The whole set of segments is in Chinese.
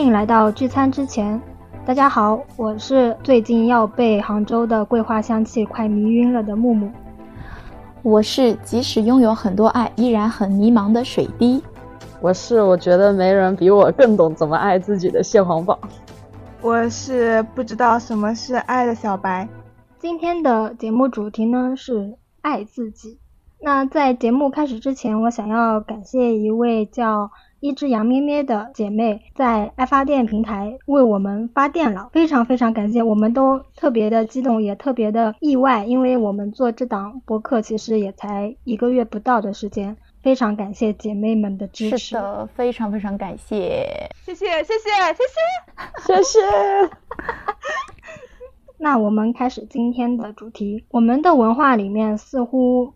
欢迎来到聚餐之前。大家好，我是最近要被杭州的桂花香气快迷晕了的木木。我是即使拥有很多爱，依然很迷茫的水滴。我是我觉得没人比我更懂怎么爱自己的蟹黄堡。我是不知道什么是爱的小白。今天的节目主题呢是爱自己。那在节目开始之前，我想要感谢一位叫。一只羊咩咩的姐妹在爱发电平台为我们发电了，非常非常感谢，我们都特别的激动，也特别的意外，因为我们做这档播客其实也才一个月不到的时间，非常感谢姐妹们的支持，是的，非常非常感谢，谢谢谢谢谢 谢谢谢。那我们开始今天的主题，我们的文化里面似乎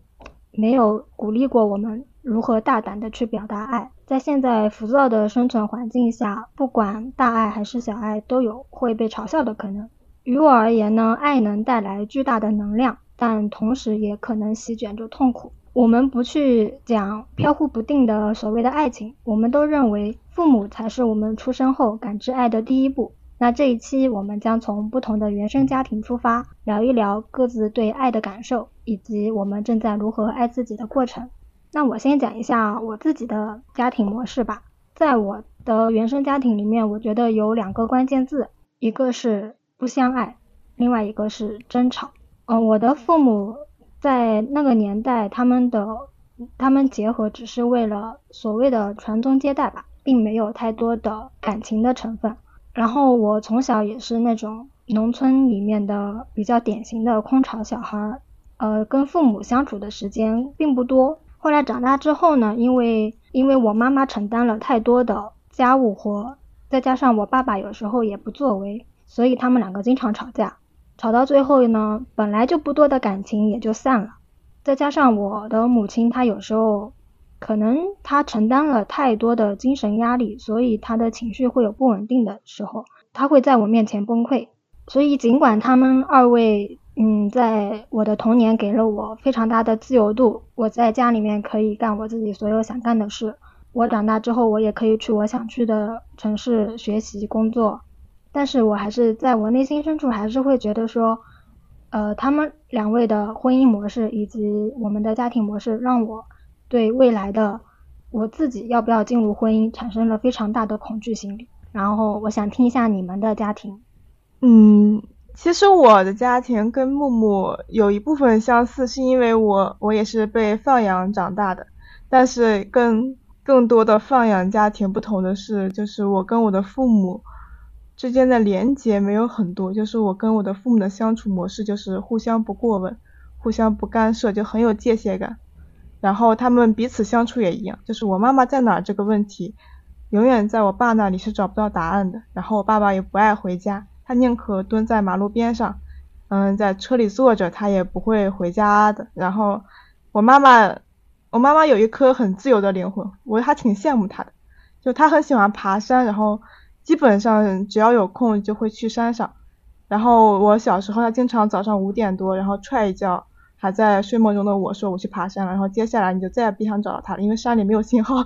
没有鼓励过我们如何大胆的去表达爱。在现在浮躁的生存环境下，不管大爱还是小爱，都有会被嘲笑的可能。于我而言呢，爱能带来巨大的能量，但同时也可能席卷着痛苦。我们不去讲飘忽不定的所谓的爱情，我们都认为父母才是我们出生后感知爱的第一步。那这一期我们将从不同的原生家庭出发，聊一聊各自对爱的感受，以及我们正在如何爱自己的过程。那我先讲一下我自己的家庭模式吧。在我的原生家庭里面，我觉得有两个关键字，一个是不相爱，另外一个是争吵。嗯，我的父母在那个年代，他们的他们结合只是为了所谓的传宗接代吧，并没有太多的感情的成分。然后我从小也是那种农村里面的比较典型的空巢小孩儿，呃，跟父母相处的时间并不多。后来长大之后呢，因为因为我妈妈承担了太多的家务活，再加上我爸爸有时候也不作为，所以他们两个经常吵架，吵到最后呢，本来就不多的感情也就散了。再加上我的母亲，她有时候可能她承担了太多的精神压力，所以她的情绪会有不稳定的时候，她会在我面前崩溃。所以尽管他们二位。嗯，在我的童年给了我非常大的自由度，我在家里面可以干我自己所有想干的事。我长大之后，我也可以去我想去的城市学习工作。但是我还是在我内心深处还是会觉得说，呃，他们两位的婚姻模式以及我们的家庭模式，让我对未来的我自己要不要进入婚姻产生了非常大的恐惧心理。然后我想听一下你们的家庭。嗯。其实我的家庭跟木木有一部分相似，是因为我我也是被放养长大的。但是跟更多的放养家庭不同的是，就是我跟我的父母之间的连结没有很多。就是我跟我的父母的相处模式就是互相不过问，互相不干涉，就很有界限感。然后他们彼此相处也一样，就是我妈妈在哪儿这个问题，永远在我爸那里是找不到答案的。然后我爸爸也不爱回家。他宁可蹲在马路边上，嗯，在车里坐着，他也不会回家的。然后我妈妈，我妈妈有一颗很自由的灵魂，我还挺羡慕她的。就她很喜欢爬山，然后基本上只要有空就会去山上。然后我小时候，她经常早上五点多，然后踹一叫还在睡梦中的我说我去爬山了。然后接下来你就再也不想找到她了，因为山里没有信号。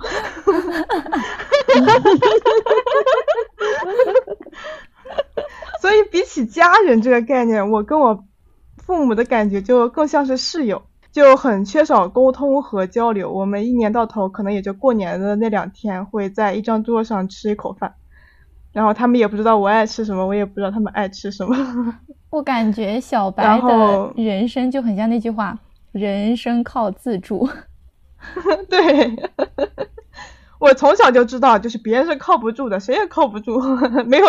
所以比起家人这个概念，我跟我父母的感觉就更像是室友，就很缺少沟通和交流。我们一年到头可能也就过年的那两天会在一张桌上吃一口饭，然后他们也不知道我爱吃什么，我也不知道他们爱吃什么。我感觉小白的人生就很像那句话：人生靠自助。对。我从小就知道，就是别人是靠不住的，谁也靠不住，没有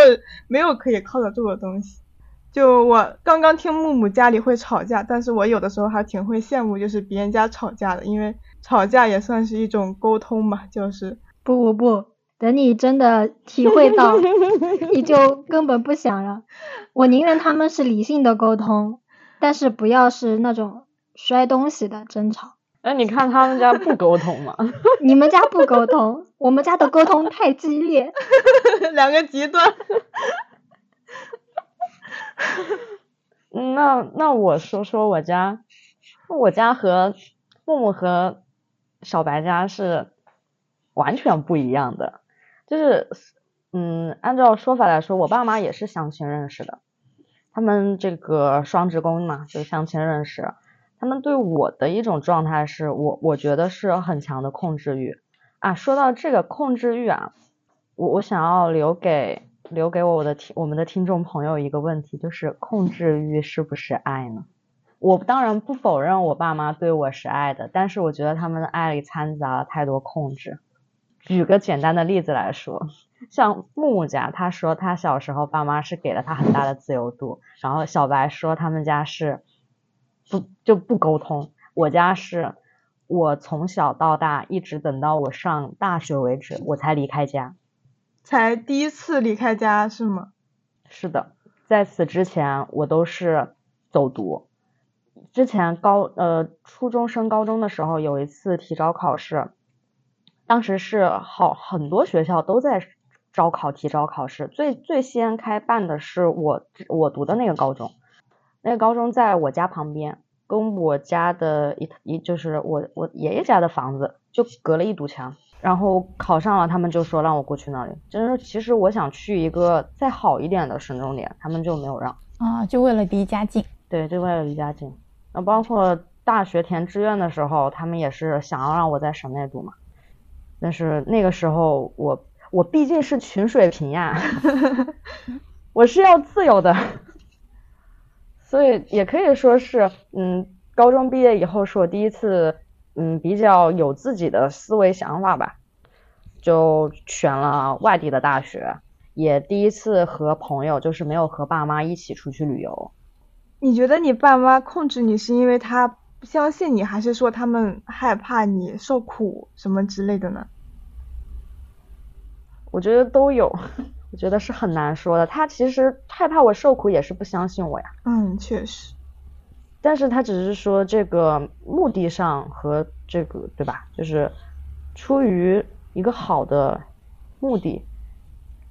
没有可以靠得住的东西。就我刚刚听木木家里会吵架，但是我有的时候还挺会羡慕，就是别人家吵架的，因为吵架也算是一种沟通嘛。就是不不不，等你真的体会到，你就根本不想了。我宁愿他们是理性的沟通，但是不要是那种摔东西的争吵。哎，你看他们家不沟通吗？你们家不沟通，我们家的沟通太激烈，两个极端。那那我说说我家，我家和木木和小白家是完全不一样的，就是嗯，按照说法来说，我爸妈也是相亲认识的，他们这个双职工嘛，就相亲认识。他们对我的一种状态是我，我觉得是很强的控制欲啊。说到这个控制欲啊，我我想要留给留给我的听我们的听众朋友一个问题，就是控制欲是不是爱呢？我当然不否认我爸妈对我是爱的，但是我觉得他们的爱里掺杂了太多控制。举个简单的例子来说，像木木家，他说他小时候爸妈是给了他很大的自由度，然后小白说他们家是。不就不沟通？我家是，我从小到大一直等到我上大学为止，我才离开家，才第一次离开家是吗？是的，在此之前我都是走读。之前高呃初中升高中的时候有一次提招考试，当时是好很多学校都在招考提招考试，最最先开办的是我我读的那个高中。那个高中在我家旁边，跟我家的一一就是我我爷爷家的房子就隔了一堵墙。然后考上了，他们就说让我过去那里。就是其实我想去一个再好一点的省重点，他们就没有让。啊，就为了离家近。对，就为了离家近。那包括大学填志愿的时候，他们也是想要让我在省内读嘛。但是那个时候我我毕竟是群水平呀，我是要自由的。所以也可以说是，嗯，高中毕业以后是我第一次，嗯，比较有自己的思维想法吧，就选了外地的大学，也第一次和朋友，就是没有和爸妈一起出去旅游。你觉得你爸妈控制你是因为他不相信你，还是说他们害怕你受苦什么之类的呢？我觉得都有。我觉得是很难说的，他其实害怕我受苦，也是不相信我呀。嗯，确实。但是他只是说这个目的上和这个对吧，就是出于一个好的目的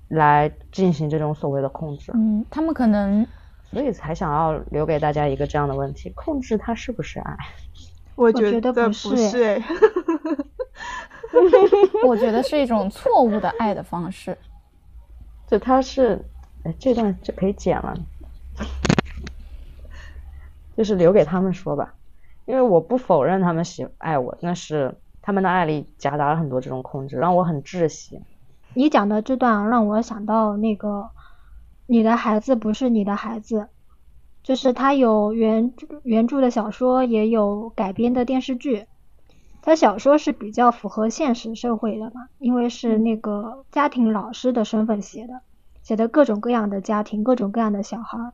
来进行这种所谓的控制。嗯，他们可能，所以才想要留给大家一个这样的问题：控制它是不是爱？我觉得不是。我觉得是一种错误的爱的方式。就他是，哎，这段就可以剪了，就是留给他们说吧，因为我不否认他们喜爱我，但是他们的爱里夹杂了很多这种控制，让我很窒息。你讲的这段让我想到那个，你的孩子不是你的孩子，就是他有原原著的小说，也有改编的电视剧。他小说是比较符合现实社会的嘛，因为是那个家庭老师的身份写的，写的各种各样的家庭，各种各样的小孩。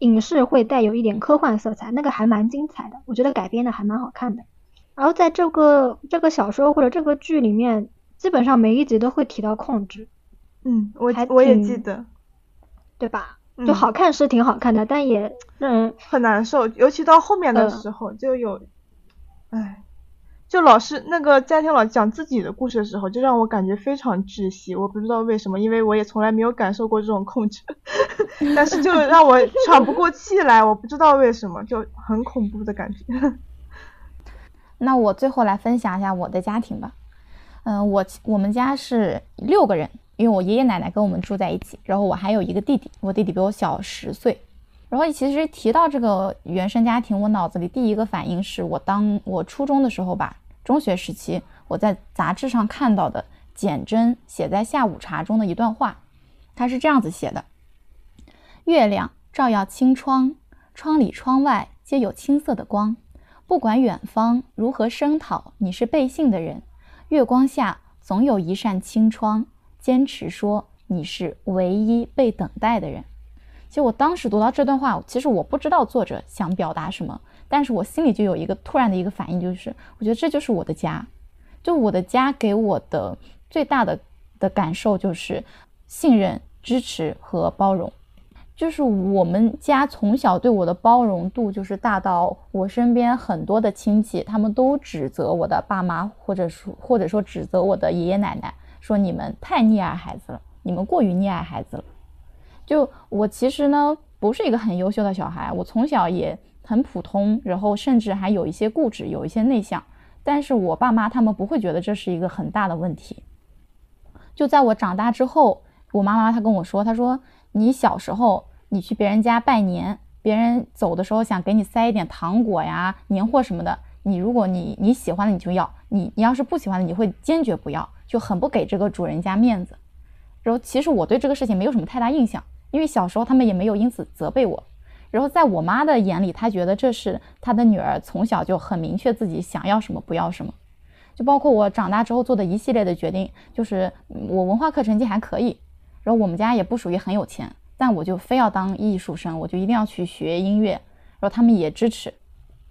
影视会带有一点科幻色彩，那个还蛮精彩的，我觉得改编的还蛮好看的。然后在这个这个小说或者这个剧里面，基本上每一集都会提到控制。嗯，我我也记得，对吧？就好看是挺好看的，但也让人很难受，尤其到后面的时候就有，唉。就老师那个家庭老讲自己的故事的时候，就让我感觉非常窒息。我不知道为什么，因为我也从来没有感受过这种控制，但是就让我喘不过气来。我不知道为什么，就很恐怖的感觉。那我最后来分享一下我的家庭吧。嗯，我我们家是六个人，因为我爷爷奶奶跟我们住在一起，然后我还有一个弟弟，我弟弟比我小十岁。然后其实提到这个原生家庭，我脑子里第一个反应是我当我初中的时候吧。中学时期，我在杂志上看到的简真写在下午茶中的一段话，他是这样子写的：月亮照耀青窗，窗里窗外皆有青色的光。不管远方如何声讨，你是背信的人，月光下总有一扇青窗，坚持说你是唯一被等待的人。其实我当时读到这段话，其实我不知道作者想表达什么。但是我心里就有一个突然的一个反应，就是我觉得这就是我的家，就我的家给我的最大的的感受就是信任、支持和包容。就是我们家从小对我的包容度就是大到我身边很多的亲戚，他们都指责我的爸妈，或者说或者说指责我的爷爷奶奶，说你们太溺爱孩子了，你们过于溺爱孩子了。就我其实呢不是一个很优秀的小孩，我从小也。很普通，然后甚至还有一些固执，有一些内向，但是我爸妈他们不会觉得这是一个很大的问题。就在我长大之后，我妈妈她跟我说，她说你小时候你去别人家拜年，别人走的时候想给你塞一点糖果呀、年货什么的，你如果你你喜欢的你就要，你你要是不喜欢的你会坚决不要，就很不给这个主人家面子。然后其实我对这个事情没有什么太大印象，因为小时候他们也没有因此责备我。然后在我妈的眼里，她觉得这是她的女儿从小就很明确自己想要什么不要什么。就包括我长大之后做的一系列的决定，就是我文化课成绩还可以，然后我们家也不属于很有钱，但我就非要当艺术生，我就一定要去学音乐，然后他们也支持。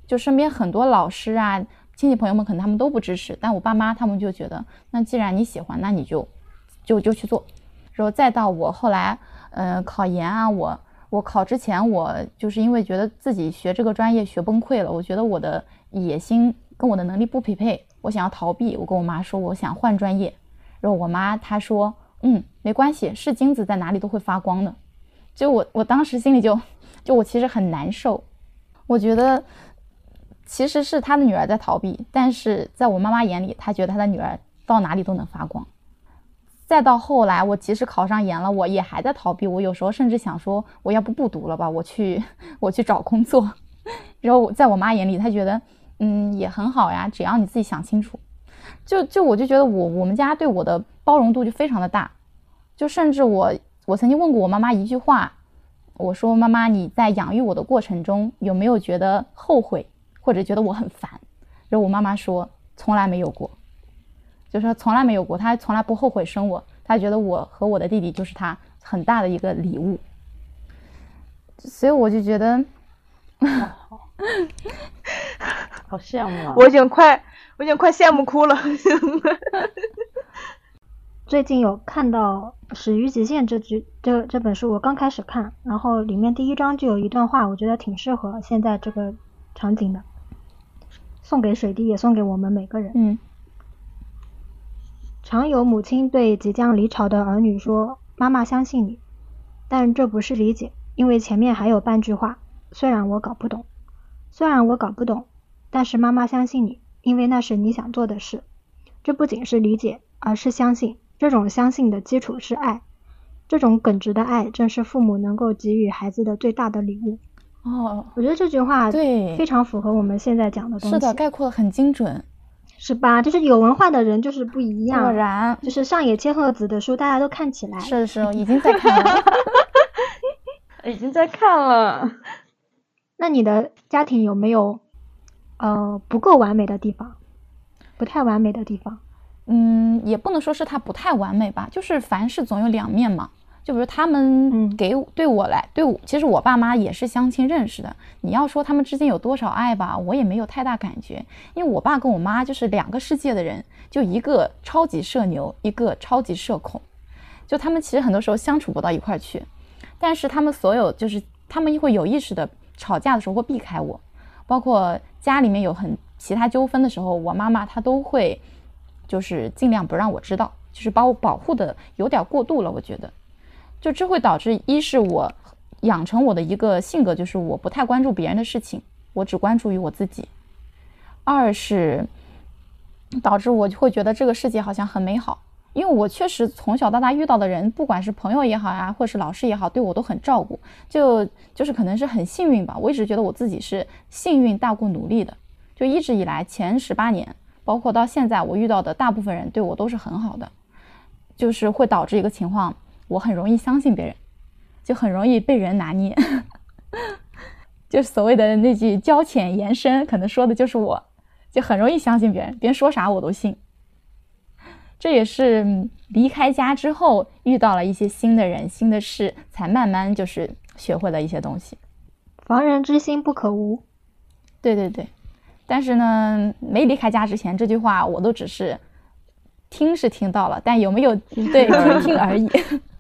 就身边很多老师啊、亲戚朋友们可能他们都不支持，但我爸妈他们就觉得，那既然你喜欢，那你就就就去做。然后再到我后来，嗯，考研啊，我我考之前，我就是因为觉得自己学这个专业学崩溃了，我觉得我的野心跟我的能力不匹配，我想要逃避。我跟我妈说，我想换专业。然后我妈她说，嗯，没关系，是金子在哪里都会发光的。就我我当时心里就就我其实很难受，我觉得其实是他的女儿在逃避，但是在我妈妈眼里，她觉得她的女儿到哪里都能发光。再到后来，我即使考上研了，我也还在逃避。我有时候甚至想说，我要不不读了吧，我去我去找工作。然后在我妈眼里，她觉得，嗯，也很好呀，只要你自己想清楚。就就我就觉得我我们家对我的包容度就非常的大。就甚至我我曾经问过我妈妈一句话，我说妈妈你在养育我的过程中有没有觉得后悔或者觉得我很烦？然后我妈妈说从来没有过。就是说从来没有过，他从来不后悔生我，他觉得我和我的弟弟就是他很大的一个礼物，所以我就觉得，好羡慕啊！我已经快，我已经快羡慕哭了。最近有看到《始于极限》这句这这本书，我刚开始看，然后里面第一章就有一段话，我觉得挺适合现在这个场景的，送给水滴，也送给我们每个人。嗯。常有母亲对即将离巢的儿女说：“妈妈相信你。”但这不是理解，因为前面还有半句话：“虽然我搞不懂，虽然我搞不懂，但是妈妈相信你，因为那是你想做的事。”这不仅是理解，而是相信。这种相信的基础是爱，这种耿直的爱正是父母能够给予孩子的最大的礼物。哦，我觉得这句话对非常符合我们现在讲的东西。是的，概括的很精准。是吧？就是有文化的人就是不一样。果然，就是上野千鹤子的书，大家都看起来。是是，已经在看了，已经在看了。那你的家庭有没有呃不够完美的地方？不太完美的地方？嗯，也不能说是它不太完美吧，就是凡事总有两面嘛。就比如他们给对我来，对我其实我爸妈也是相亲认识的。你要说他们之间有多少爱吧，我也没有太大感觉，因为我爸跟我妈就是两个世界的人，就一个超级社牛，一个超级社恐，就他们其实很多时候相处不到一块去。但是他们所有就是他们会有意识的吵架的时候会避开我，包括家里面有很其他纠纷的时候，我妈妈她都会就是尽量不让我知道，就是把我保护的有点过度了，我觉得。就这会导致，一是我养成我的一个性格，就是我不太关注别人的事情，我只关注于我自己；二是导致我就会觉得这个世界好像很美好，因为我确实从小到大遇到的人，不管是朋友也好呀，或是老师也好，对我都很照顾，就就是可能是很幸运吧。我一直觉得我自己是幸运大过努力的，就一直以来前十八年，包括到现在，我遇到的大部分人对我都是很好的，就是会导致一个情况。我很容易相信别人，就很容易被人拿捏，就所谓的那句“交浅言深”，可能说的就是我，就很容易相信别人，别人说啥我都信。这也是离开家之后遇到了一些新的人、新的事，才慢慢就是学会了一些东西。防人之心不可无。对对对，但是呢，没离开家之前，这句话我都只是听是听到了，但有没有对听听而已。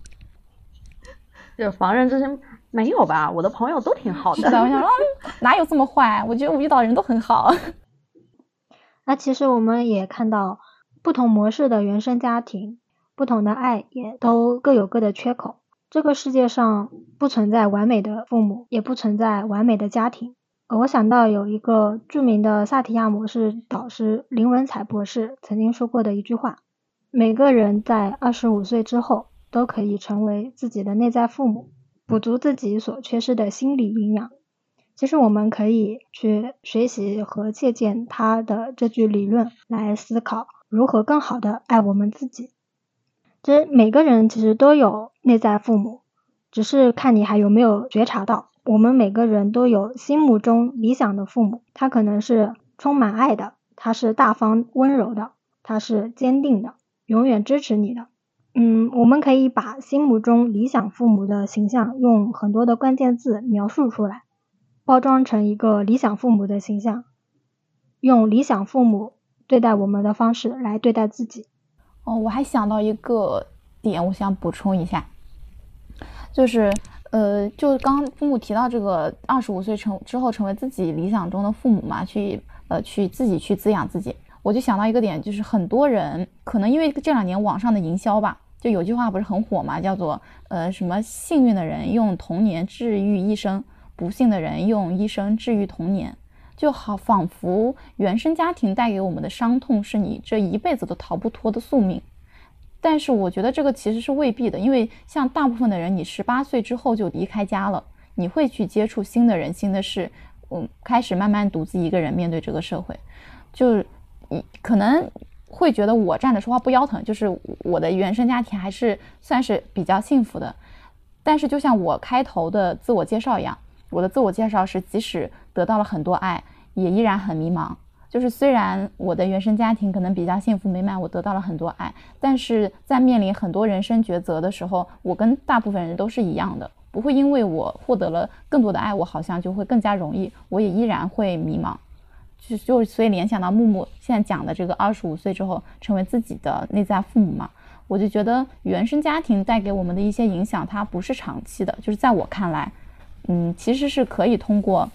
就防人之心没有吧？我的朋友都挺好的。是的，我想说 哪有这么坏？我觉得我遇到的人都很好。那其实我们也看到，不同模式的原生家庭，不同的爱也都各有各的缺口。这个世界上不存在完美的父母，也不存在完美的家庭。我想到有一个著名的萨提亚模式导师林文采博士曾经说过的一句话：每个人在二十五岁之后。都可以成为自己的内在父母，补足自己所缺失的心理营养。其实我们可以去学习和借鉴他的这句理论来思考如何更好的爱我们自己。其实每个人其实都有内在父母，只是看你还有没有觉察到。我们每个人都有心目中理想的父母，他可能是充满爱的，他是大方温柔的，他是坚定的，永远支持你的。嗯，我们可以把心目中理想父母的形象用很多的关键字描述出来。包装成一个理想父母的形象，用理想父母对待我们的方式来对待自己。哦，我还想到一个点，我想补充一下，就是呃，就刚父母提到这个二十五岁成之后成为自己理想中的父母嘛，去呃去自己去滋养自己，我就想到一个点，就是很多人可能因为这两年网上的营销吧，就有句话不是很火嘛，叫做呃什么幸运的人用童年治愈一生。不幸的人用一生治愈童年，就好仿佛原生家庭带给我们的伤痛是你这一辈子都逃不脱的宿命。但是我觉得这个其实是未必的，因为像大部分的人，你十八岁之后就离开家了，你会去接触新的人、新的事，嗯，开始慢慢独自一个人面对这个社会，就你可能会觉得我站着说话不腰疼，就是我的原生家庭还是算是比较幸福的。但是就像我开头的自我介绍一样。我的自我介绍是，即使得到了很多爱，也依然很迷茫。就是虽然我的原生家庭可能比较幸福美满，我得到了很多爱，但是在面临很多人生抉择的时候，我跟大部分人都是一样的，不会因为我获得了更多的爱，我好像就会更加容易，我也依然会迷茫。就就所以联想到木木现在讲的这个二十五岁之后成为自己的内在父母嘛，我就觉得原生家庭带给我们的一些影响，它不是长期的，就是在我看来。嗯，其实是可以通过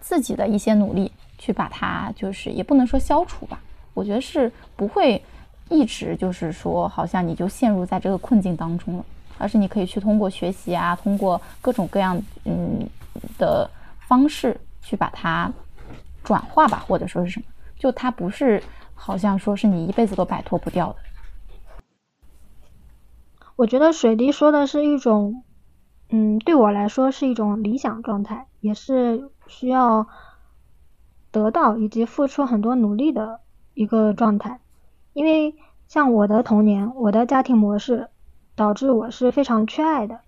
自己的一些努力去把它，就是也不能说消除吧，我觉得是不会一直就是说好像你就陷入在这个困境当中了，而是你可以去通过学习啊，通过各种各样嗯的方式去把它转化吧，或者说是什么，就它不是好像说是你一辈子都摆脱不掉的。我觉得水滴说的是一种。嗯，对我来说是一种理想状态，也是需要得到以及付出很多努力的一个状态。因为像我的童年，我的家庭模式导致我是非常缺爱的。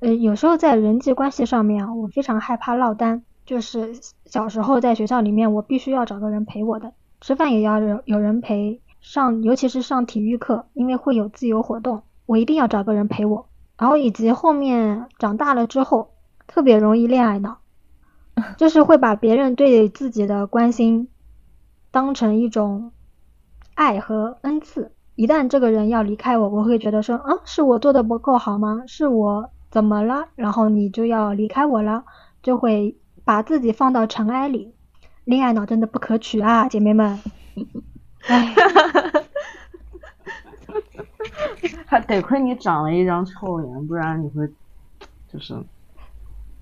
呃，有时候在人际关系上面啊，我非常害怕落单。就是小时候在学校里面，我必须要找个人陪我的，吃饭也要有有人陪，上尤其是上体育课，因为会有自由活动，我一定要找个人陪我。然后以及后面长大了之后，特别容易恋爱脑，就是会把别人对自己的关心当成一种爱和恩赐。一旦这个人要离开我，我会觉得说，啊，是我做的不够好吗？是我怎么了？然后你就要离开我了，就会把自己放到尘埃里。恋爱脑真的不可取啊，姐妹们。哎。还得亏你长了一张臭脸，不然你会就是，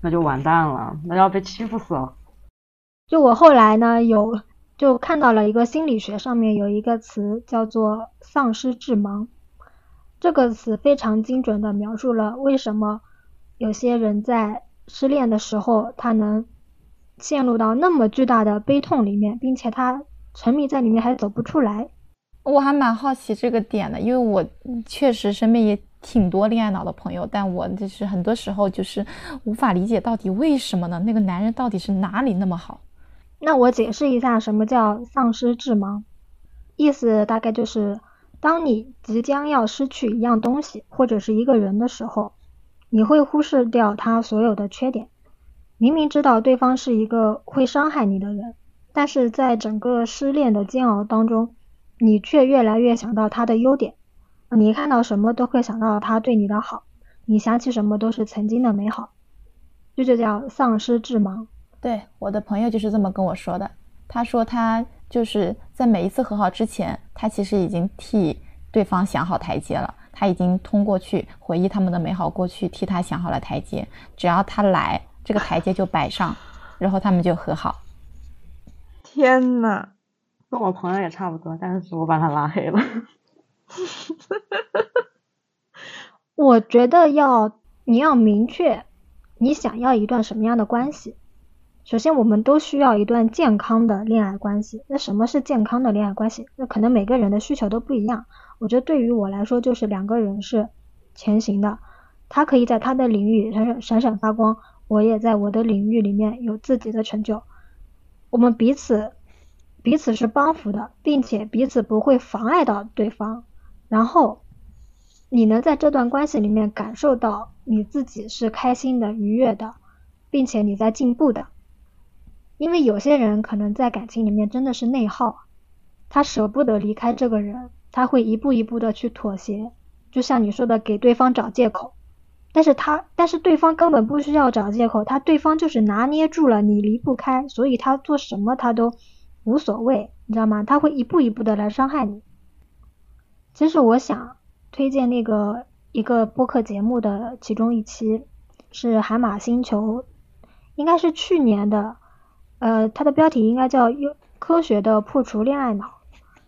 那就完蛋了，那要被欺负死了。就我后来呢，有就看到了一个心理学上面有一个词叫做“丧失致盲”，这个词非常精准的描述了为什么有些人在失恋的时候，他能陷入到那么巨大的悲痛里面，并且他沉迷在里面还走不出来。我还蛮好奇这个点的，因为我确实身边也挺多恋爱脑的朋友，但我就是很多时候就是无法理解到底为什么呢？那个男人到底是哪里那么好？那我解释一下什么叫丧失智盲，意思大概就是，当你即将要失去一样东西或者是一个人的时候，你会忽视掉他所有的缺点，明明知道对方是一个会伤害你的人，但是在整个失恋的煎熬当中。你却越来越想到他的优点，你看到什么都会想到他对你的好，你想起什么都是曾经的美好，这就叫丧失智盲。对，我的朋友就是这么跟我说的。他说他就是在每一次和好之前，他其实已经替对方想好台阶了，他已经通过去回忆他们的美好过去，替他想好了台阶，只要他来，这个台阶就摆上，然后他们就和好。天呐！跟我朋友也差不多，但是我把他拉黑了。我觉得要你要明确你想要一段什么样的关系。首先，我们都需要一段健康的恋爱关系。那什么是健康的恋爱关系？那可能每个人的需求都不一样。我觉得对于我来说，就是两个人是前行的，他可以在他的领域闪闪闪闪发光，我也在我的领域里面有自己的成就。我们彼此彼此是帮扶的，并且彼此不会妨碍到对方。然后你能在这段关系里面感受到你自己是开心的、愉悦的，并且你在进步的。因为有些人可能在感情里面真的是内耗，他舍不得离开这个人，他会一步一步的去妥协，就像你说的给对方找借口，但是他但是对方根本不需要找借口，他对方就是拿捏住了你离不开，所以他做什么他都无所谓，你知道吗？他会一步一步的来伤害你。其实我想推荐那个一个播客节目的其中一期是海马星球，应该是去年的。呃，它的标题应该叫《优科学的破除恋爱脑》。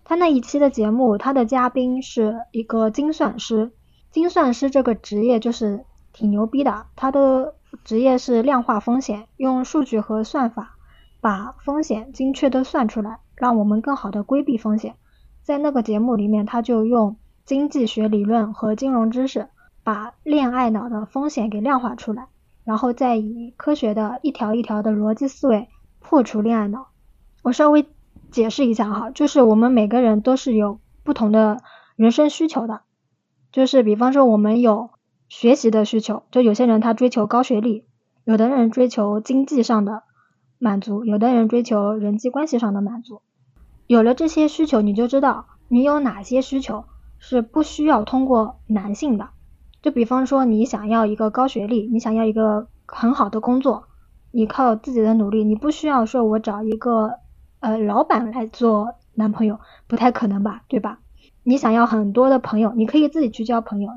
他那一期的节目，他的嘉宾是一个精算师。精算师这个职业就是挺牛逼的，他的职业是量化风险，用数据和算法把风险精确的算出来，让我们更好的规避风险。在那个节目里面，他就用经济学理论和金融知识，把恋爱脑的风险给量化出来，然后再以科学的一条一条的逻辑思维。破除恋爱脑，我稍微解释一下哈，就是我们每个人都是有不同的人生需求的，就是比方说我们有学习的需求，就有些人他追求高学历，有的人追求经济上的满足，有的人追求人际关系上的满足。有了这些需求，你就知道你有哪些需求是不需要通过男性的，就比方说你想要一个高学历，你想要一个很好的工作。你靠自己的努力，你不需要说我找一个呃老板来做男朋友，不太可能吧，对吧？你想要很多的朋友，你可以自己去交朋友。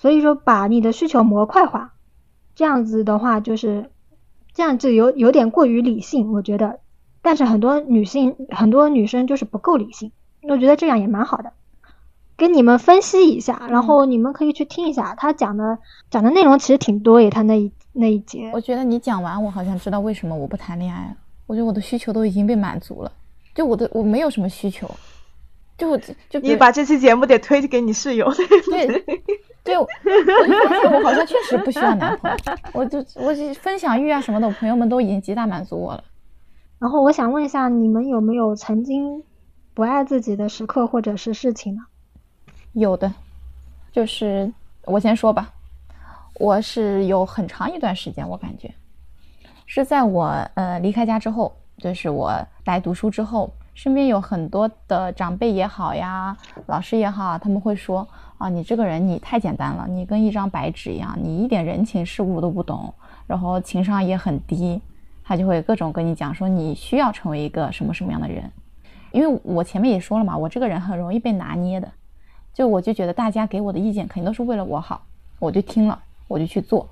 所以说，把你的需求模块化，这样子的话就是这样就有有点过于理性，我觉得。但是很多女性很多女生就是不够理性，我觉得这样也蛮好的。跟你们分析一下，然后你们可以去听一下他讲的讲的内容，其实挺多耶，他那一。那一节，我觉得你讲完，我好像知道为什么我不谈恋爱了。我觉得我的需求都已经被满足了，就我的我没有什么需求，就就你把这期节目得推给你室友。对 对，我发现我好像确实不需要男朋友，我就我分享欲啊什么的，我朋友们都已经极大满足我了。然后我想问一下，你们有没有曾经不爱自己的时刻或者是事情呢？有的，就是我先说吧。我是有很长一段时间，我感觉是在我呃离开家之后，就是我来读书之后，身边有很多的长辈也好呀，老师也好，他们会说啊，你这个人你太简单了，你跟一张白纸一样，你一点人情世故都不懂，然后情商也很低，他就会各种跟你讲说你需要成为一个什么什么样的人，因为我前面也说了嘛，我这个人很容易被拿捏的，就我就觉得大家给我的意见肯定都是为了我好，我就听了。我就去做，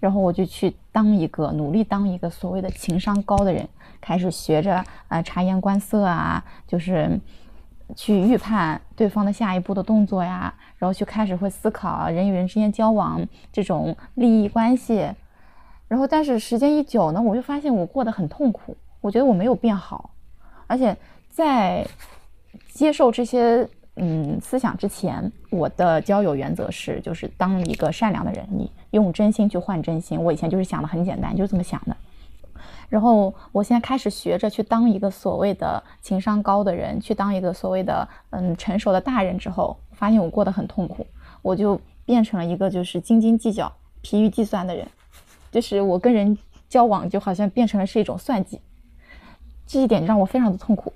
然后我就去当一个努力当一个所谓的情商高的人，开始学着呃察言观色啊，就是去预判对方的下一步的动作呀，然后去开始会思考人与人之间交往这种利益关系，然后但是时间一久呢，我就发现我过得很痛苦，我觉得我没有变好，而且在接受这些。嗯，思想之前，我的交友原则是，就是当一个善良的人，你用真心去换真心。我以前就是想的很简单，就是这么想的。然后我现在开始学着去当一个所谓的情商高的人，去当一个所谓的嗯成熟的大人之后，发现我过得很痛苦，我就变成了一个就是斤斤计较、疲于计算的人，就是我跟人交往就好像变成了是一种算计，这一点让我非常的痛苦。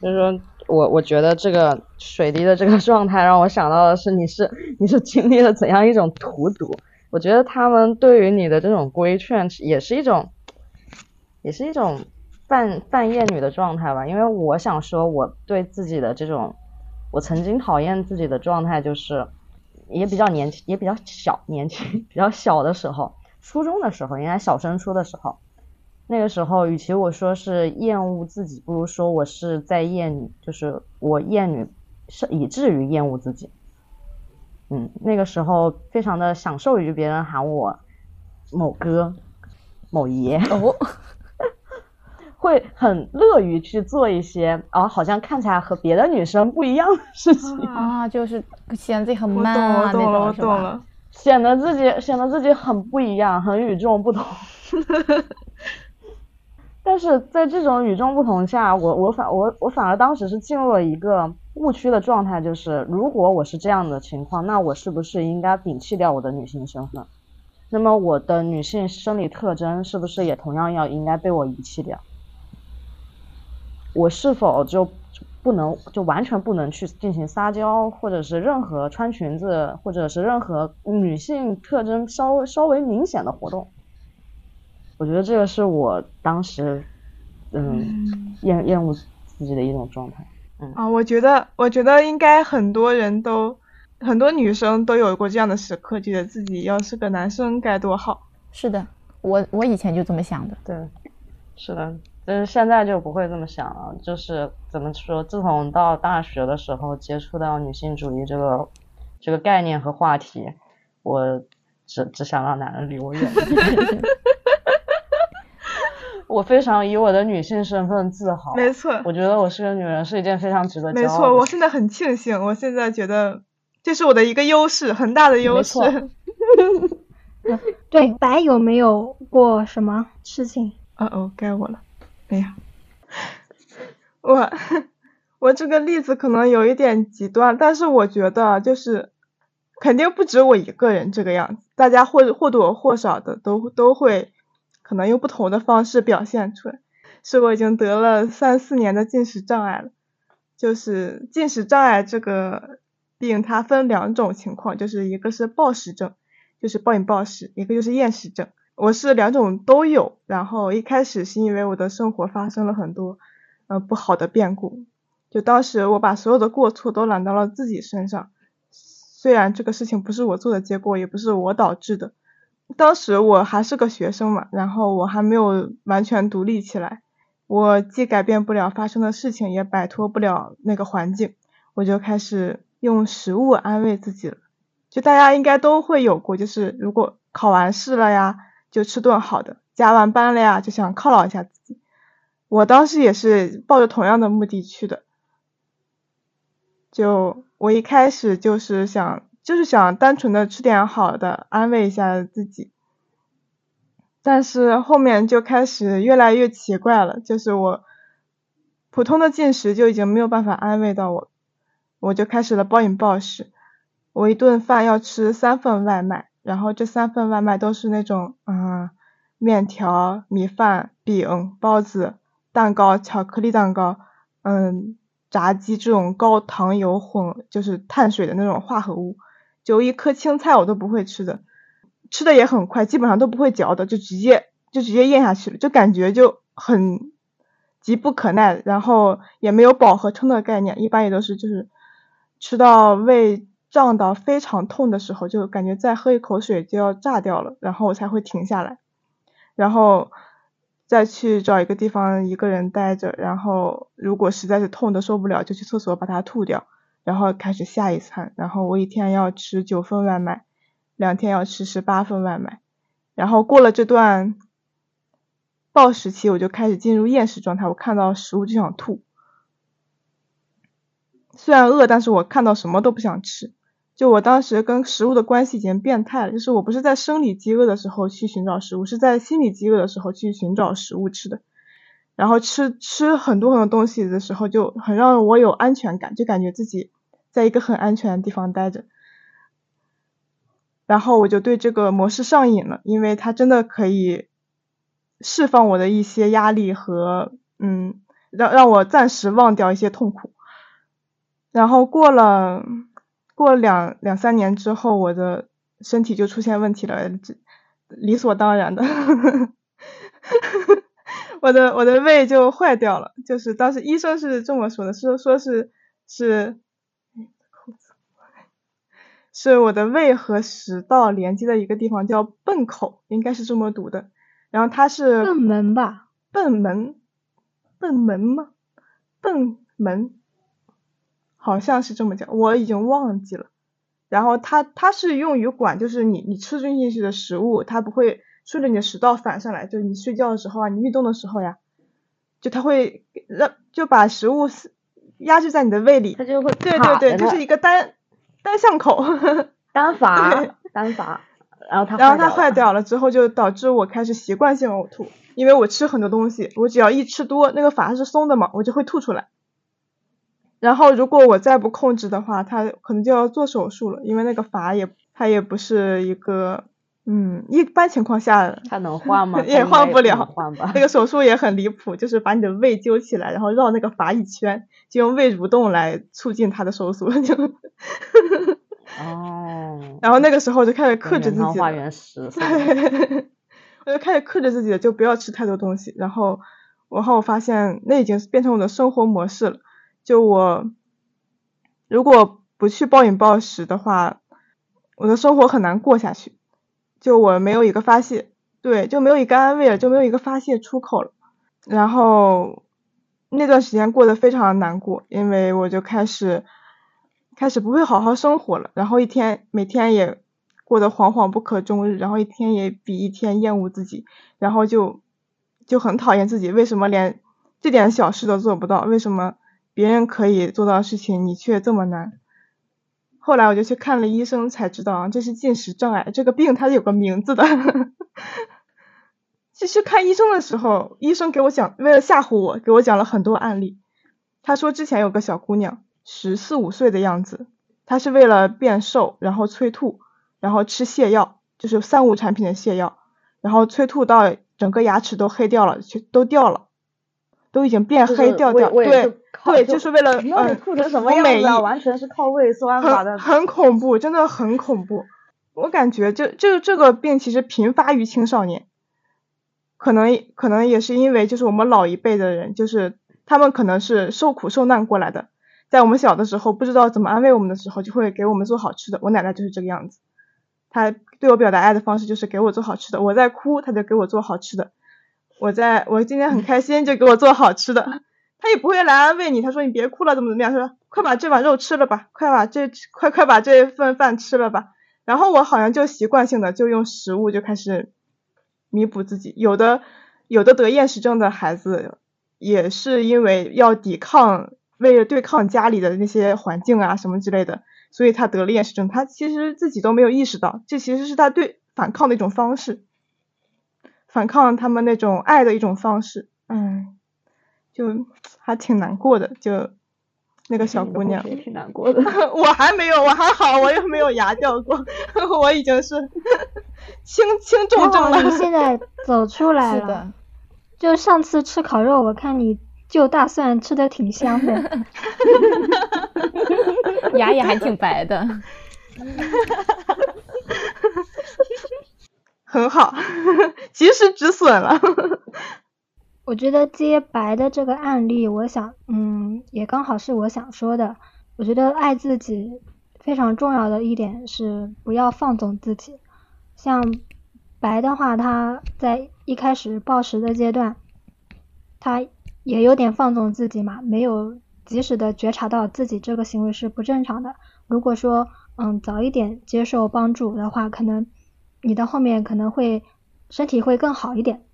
所以说。我我觉得这个水滴的这个状态让我想到的是，你是你是经历了怎样一种荼毒？我觉得他们对于你的这种规劝也是一种，也是一种半半厌女的状态吧。因为我想说，我对自己的这种，我曾经讨厌自己的状态，就是也比较年轻，也比较小年轻，比较小的时候，初中的时候，应该小升初的时候。那个时候，与其我说是厌恶自己，不如说我是在厌女，就是我厌女是以至于厌恶自己。嗯，那个时候非常的享受于别人喊我某哥、某爷，哦，会很乐于去做一些啊，好像看起来和别的女生不一样的事情，啊，就是显得自己很我 man，啊那我懂了，我种是吧？懂了。显得自己显得自己很不一样，很与众不同。但是在这种与众不同下，我我反我我反而当时是进入了一个误区的状态，就是如果我是这样的情况，那我是不是应该摒弃掉我的女性身份？那么我的女性生理特征是不是也同样要应该被我遗弃掉？我是否就不能就完全不能去进行撒娇，或者是任何穿裙子，或者是任何女性特征稍微稍微明显的活动？我觉得这个是我当时嗯厌厌恶自己的一种状态。嗯啊，我觉得，我觉得应该很多人都，很多女生都有过这样的时刻，觉得自己要是个男生该多好。是的，我我以前就这么想的。对，是的，但是现在就不会这么想了。就是怎么说，自从到大学的时候接触到女性主义这个这个概念和话题，我只只想让男人离我远一点。我非常以我的女性身份自豪。没错，我觉得我是个女人是一件非常值得骄傲的没错，我现在很庆幸，我现在觉得这是我的一个优势，很大的优势。对，白有没有过什么事情？哦哦，该我了。哎呀，我我这个例子可能有一点极端，但是我觉得就是肯定不止我一个人这个样子，大家或或多或少的都都会。可能用不同的方式表现出来，是我已经得了三四年的进食障碍了。就是进食障碍这个病，它分两种情况，就是一个是暴食症，就是暴饮暴食；一个就是厌食症。我是两种都有。然后一开始是因为我的生活发生了很多呃不好的变故，就当时我把所有的过错都揽到了自己身上，虽然这个事情不是我做的结果，也不是我导致的。当时我还是个学生嘛，然后我还没有完全独立起来，我既改变不了发生的事情，也摆脱不了那个环境，我就开始用食物安慰自己了。就大家应该都会有过，就是如果考完试了呀，就吃顿好的；加完班了呀，就想犒劳一下自己。我当时也是抱着同样的目的去的，就我一开始就是想。就是想单纯的吃点好的，安慰一下自己。但是后面就开始越来越奇怪了，就是我普通的进食就已经没有办法安慰到我，我就开始了暴饮暴食。我一顿饭要吃三份外卖，然后这三份外卖都是那种嗯面条、米饭、饼、包子、蛋糕、巧克力蛋糕，嗯炸鸡这种高糖油混就是碳水的那种化合物。就一颗青菜我都不会吃的，吃的也很快，基本上都不会嚼的，就直接就直接咽下去了，就感觉就很急不可耐，然后也没有饱和撑的概念，一般也都是就是吃到胃胀到非常痛的时候，就感觉再喝一口水就要炸掉了，然后我才会停下来，然后再去找一个地方一个人待着，然后如果实在是痛的受不了，就去厕所把它吐掉。然后开始下一餐，然后我一天要吃九份外卖，两天要吃十八份外卖，然后过了这段暴食期，我就开始进入厌食状态，我看到食物就想吐，虽然饿，但是我看到什么都不想吃，就我当时跟食物的关系已经变态了，就是我不是在生理饥饿的时候去寻找食物，是在心理饥饿的时候去寻找食物吃的。然后吃吃很多很多东西的时候，就很让我有安全感，就感觉自己在一个很安全的地方待着。然后我就对这个模式上瘾了，因为它真的可以释放我的一些压力和嗯，让让我暂时忘掉一些痛苦。然后过了过了两两三年之后，我的身体就出现问题了，这理所当然的。我的我的胃就坏掉了，就是当时医生是这么说的，说说是是，是我的胃和食道连接的一个地方叫贲口，应该是这么读的。然后它是贲门吧？贲门，贲门吗？贲门，好像是这么讲，我已经忘记了。然后它它是用于管，就是你你吃进去的食物，它不会顺着你的食道反上来，就是你睡觉的时候啊，你运动的时候呀，就它会让就把食物压制在你的胃里，它就会对对对，就是一个单单向口，单阀单阀，然后它然后它坏掉了之后，就导致我开始习惯性呕吐，因为我吃很多东西，我只要一吃多，那个阀是松的嘛，我就会吐出来。然后如果我再不控制的话，它可能就要做手术了，因为那个阀也它也不是一个，嗯，一般情况下它能换吗？也换不了，换吧。那个手术也很离谱，就是把你的胃揪起来，然后绕那个阀一圈，就用胃蠕动来促进它的收缩，就。哦。然后那个时候就开始克制自己。化原石。我就开始克制自己，就不要吃太多东西。然后，然后我发现那已经变成我的生活模式了。就我如果不去暴饮暴食的话，我的生活很难过下去。就我没有一个发泄，对，就没有一个安慰了，就没有一个发泄出口了。然后那段时间过得非常难过，因为我就开始开始不会好好生活了。然后一天每天也过得惶惶不可终日，然后一天也比一天厌恶自己，然后就就很讨厌自己，为什么连这点小事都做不到？为什么？别人可以做到的事情，你却这么难。后来我就去看了医生，才知道啊，这是进食障碍，这个病它有个名字的。其实看医生的时候，医生给我讲，为了吓唬我，给我讲了很多案例。他说之前有个小姑娘，十四五岁的样子，她是为了变瘦，然后催吐，然后吃泻药，就是三无产品的泻药，然后催吐到整个牙齿都黑掉了，就都掉了，都已经变黑掉掉，对。对，就是为了嗯，吐成什么样子，完全是靠胃酸把的，很恐怖，真的很恐怖。我感觉这这这个病其实频发于青少年，可能可能也是因为就是我们老一辈的人，就是他们可能是受苦受难过来的，在我们小的时候不知道怎么安慰我们的时候，就会给我们做好吃的。我奶奶就是这个样子，她对我表达爱的方式就是给我做好吃的。我在哭，她就给我做好吃的；我在我今天很开心，就给我做好吃的。他也不会来安慰你，他说你别哭了，怎么怎么样？他说快把这碗肉吃了吧，快把这快快把这份饭吃了吧。然后我好像就习惯性的就用食物就开始弥补自己。有的有的得厌食症的孩子也是因为要抵抗，为了对抗家里的那些环境啊什么之类的，所以他得了厌食症。他其实自己都没有意识到，这其实是他对反抗的一种方式，反抗他们那种爱的一种方式。嗯。就还挺难过的，就那个小姑娘，也挺难过的。我还没有，我还好，我又没有牙掉过，我已经是轻轻重症了。你现在走出来了，就上次吃烤肉，我看你就大蒜吃的挺香的，牙也还挺白的，很好，及时止损了。我觉得接白的这个案例，我想，嗯，也刚好是我想说的。我觉得爱自己非常重要的一点是不要放纵自己。像白的话，他在一开始暴食的阶段，他也有点放纵自己嘛，没有及时的觉察到自己这个行为是不正常的。如果说，嗯，早一点接受帮助的话，可能你的后面可能会身体会更好一点。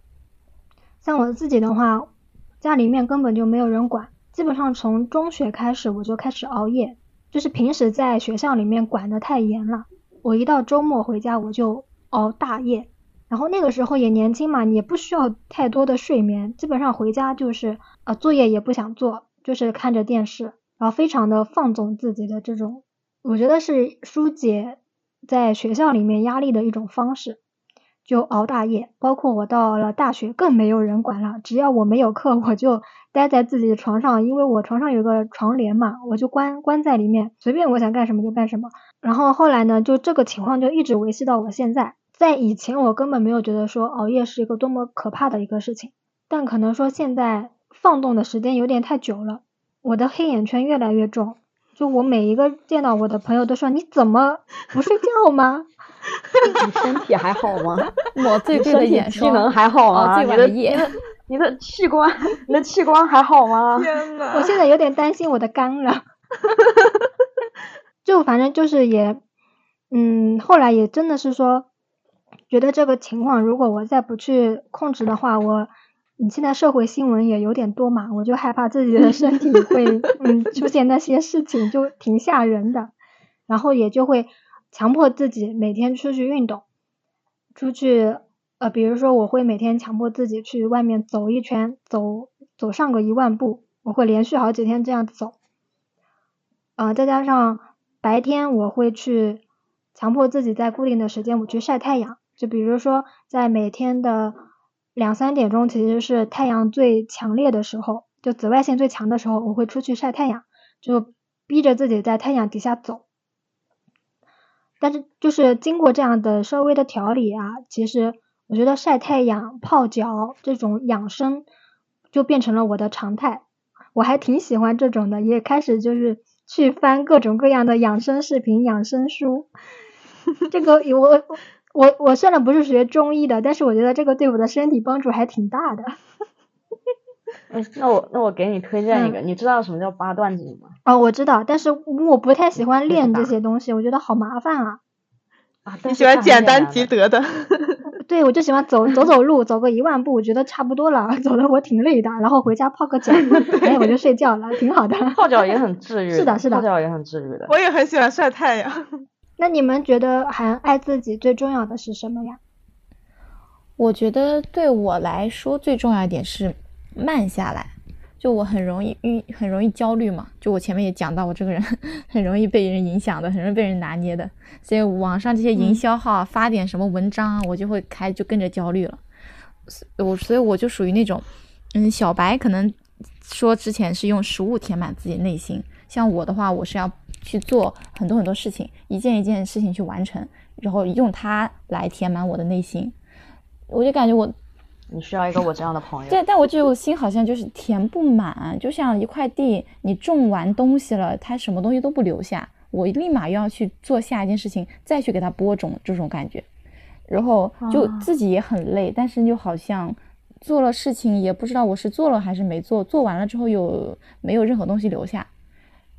像我自己的话，家里面根本就没有人管，基本上从中学开始我就开始熬夜，就是平时在学校里面管的太严了，我一到周末回家我就熬大夜，然后那个时候也年轻嘛，也不需要太多的睡眠，基本上回家就是呃作业也不想做，就是看着电视，然后非常的放纵自己的这种，我觉得是疏解在学校里面压力的一种方式。就熬大夜，包括我到了大学更没有人管了。只要我没有课，我就待在自己的床上，因为我床上有个床帘嘛，我就关关在里面，随便我想干什么就干什么。然后后来呢，就这个情况就一直维系到我现在。在以前我根本没有觉得说熬夜是一个多么可怕的一个事情，但可能说现在放纵的时间有点太久了，我的黑眼圈越来越重。就我每一个见到我的朋友都说你怎么不睡觉吗？你身体还好吗？我最近的眼霜，机能还好吗？最晚的夜，你的器官，你的器官还好吗？天我现在有点担心我的肝了。就反正就是也嗯，后来也真的是说，觉得这个情况如果我再不去控制的话，我，你现在社会新闻也有点多嘛，我就害怕自己的身体会 嗯出现那些事情，就挺吓人的，然后也就会强迫自己每天出去运动，出去呃，比如说我会每天强迫自己去外面走一圈，走走上个一万步，我会连续好几天这样走，啊，再加上白天我会去。强迫自己在固定的时间我去晒太阳，就比如说在每天的两三点钟，其实是太阳最强烈的时候，就紫外线最强的时候，我会出去晒太阳，就逼着自己在太阳底下走。但是就是经过这样的稍微的调理啊，其实我觉得晒太阳、泡脚这种养生就变成了我的常态，我还挺喜欢这种的，也开始就是去翻各种各样的养生视频、养生书。这个我我我虽然不是学中医的，但是我觉得这个对我的身体帮助还挺大的。那我那我给你推荐一个，你知道什么叫八段锦吗？哦，我知道，但是我不太喜欢练这些东西，我觉得好麻烦啊。啊，你喜欢简单即得的？对，我就喜欢走走走路，走个一万步，我觉得差不多了，走的我挺累的，然后回家泡个脚，哎，我就睡觉了，挺好的。泡脚也很治愈。是的，是的。泡脚也很治愈的。我也很喜欢晒太阳。那你们觉得还爱自己最重要的是什么呀？我觉得对我来说最重要一点是慢下来。就我很容易遇，很容易焦虑嘛。就我前面也讲到，我这个人 很容易被人影响的，很容易被人拿捏的。所以网上这些营销号发点什么文章，我就会开就跟着焦虑了。我所以我就属于那种，嗯，小白可能说之前是用食物填满自己内心，像我的话，我是要。去做很多很多事情，一件一件事情去完成，然后用它来填满我的内心。我就感觉我，你需要一个我这样的朋友。对，但我觉得我心好像就是填不满，就像一块地，你种完东西了，它什么东西都不留下，我立马又要去做下一件事情，再去给它播种，这种感觉。然后就自己也很累，但是就好像做了事情也不知道我是做了还是没做，做完了之后有没有任何东西留下。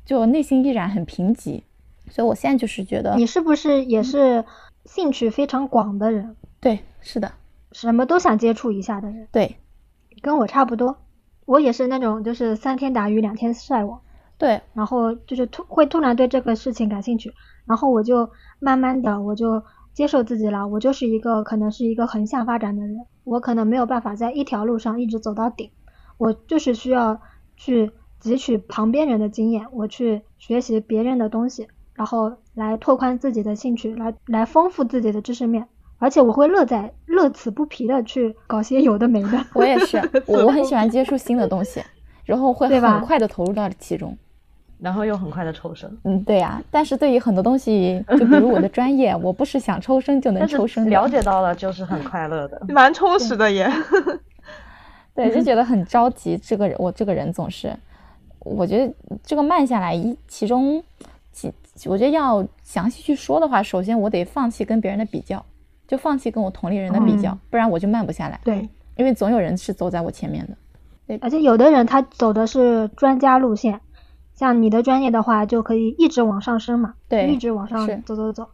就内心依然很贫瘠，所以我现在就是觉得你是不是也是兴趣非常广的人？对，是的，什么都想接触一下的人。对，跟我差不多，我也是那种就是三天打鱼两天晒网。对，然后就是突会突然对这个事情感兴趣，然后我就慢慢的我就接受自己了，我就是一个可能是一个横向发展的人，我可能没有办法在一条路上一直走到顶，我就是需要去。汲取旁边人的经验，我去学习别人的东西，然后来拓宽自己的兴趣，来来丰富自己的知识面，而且我会乐在乐此不疲的去搞些有的没的。我也是，我我很喜欢接触新的东西，然后会很快的投入到其中，然后又很快的抽身。嗯，对呀。但是对于很多东西，就比如我的专业，我不是想抽身就能抽身。了解到了就是很快乐的，蛮充实的也。对，就觉得很着急。这个人，我这个人总是。我觉得这个慢下来，一其中几，我觉得要详细去说的话，首先我得放弃跟别人的比较，就放弃跟我同龄人的比较，不然我就慢不下来。对，因为总有人是走在我前面的。对，而且有的人他走的是专家路线，像你的专业的话，就可以一直往上升嘛，对，一直往上走走走。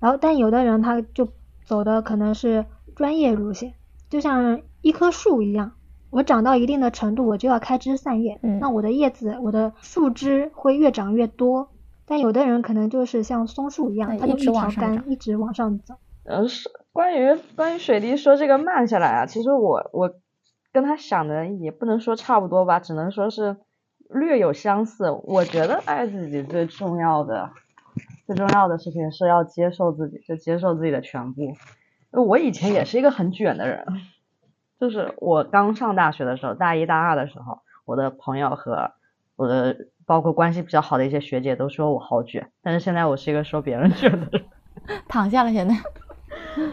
然后，但有的人他就走的可能是专业路线，就像一棵树一样。我长到一定的程度，我就要开枝散叶，那我的叶子、我的树枝会越长越多。但有的人可能就是像松树一样，它就一条干一直往上走。呃，是关于关于水滴说这个慢下来啊，其实我我跟他想的也不能说差不多吧，只能说是略有相似。我觉得爱自己最重要的最重要的事情是要接受自己，就接受自己的全部。我以前也是一个很卷的人。就是我刚上大学的时候，大一、大二的时候，我的朋友和我的包括关系比较好的一些学姐都说我好卷，但是现在我是一个说别人卷的人，躺下了。现在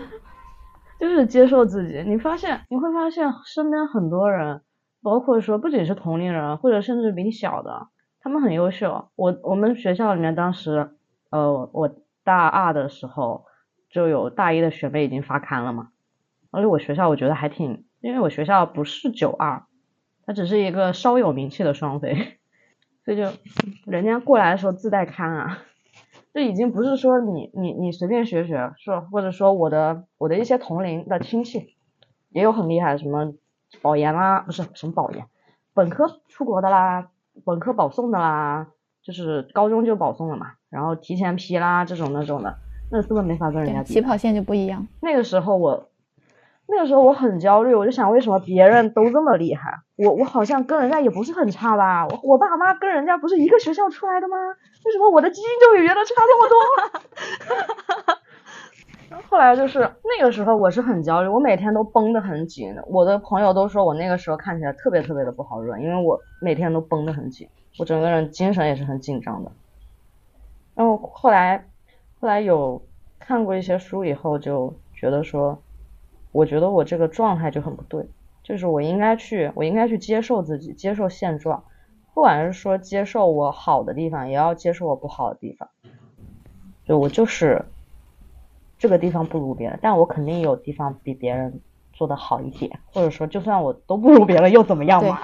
就是接受自己。你发现你会发现身边很多人，包括说不仅是同龄人，或者甚至比你小的，他们很优秀。我我们学校里面当时，呃，我大二的时候就有大一的学妹已经发刊了嘛，而且我学校我觉得还挺。因为我学校不是九二，它只是一个稍有名气的双非，所以就人家过来的时候自带刊啊，这已经不是说你你你随便学学，是或者说我的我的一些同龄的亲戚也有很厉害，什么保研啦，不是什么保研，本科出国的啦，本科保送的啦，就是高中就保送了嘛，然后提前批啦这种那种的，那根本没法跟人家比。起跑线就不一样。那个时候我。那个时候我很焦虑，我就想为什么别人都这么厉害，我我好像跟人家也不是很差吧？我我爸妈跟人家不是一个学校出来的吗？为什么我的基因就比别人差这么多？然 后后来就是那个时候我是很焦虑，我每天都绷得很紧，我的朋友都说我那个时候看起来特别特别的不好惹，因为我每天都绷得很紧，我整个人精神也是很紧张的。然后后来后来有看过一些书以后，就觉得说。我觉得我这个状态就很不对，就是我应该去，我应该去接受自己，接受现状，不管是说接受我好的地方，也要接受我不好的地方。就我就是这个地方不如别人，但我肯定有地方比别人做的好一点，或者说就算我都不如别人又怎么样嘛？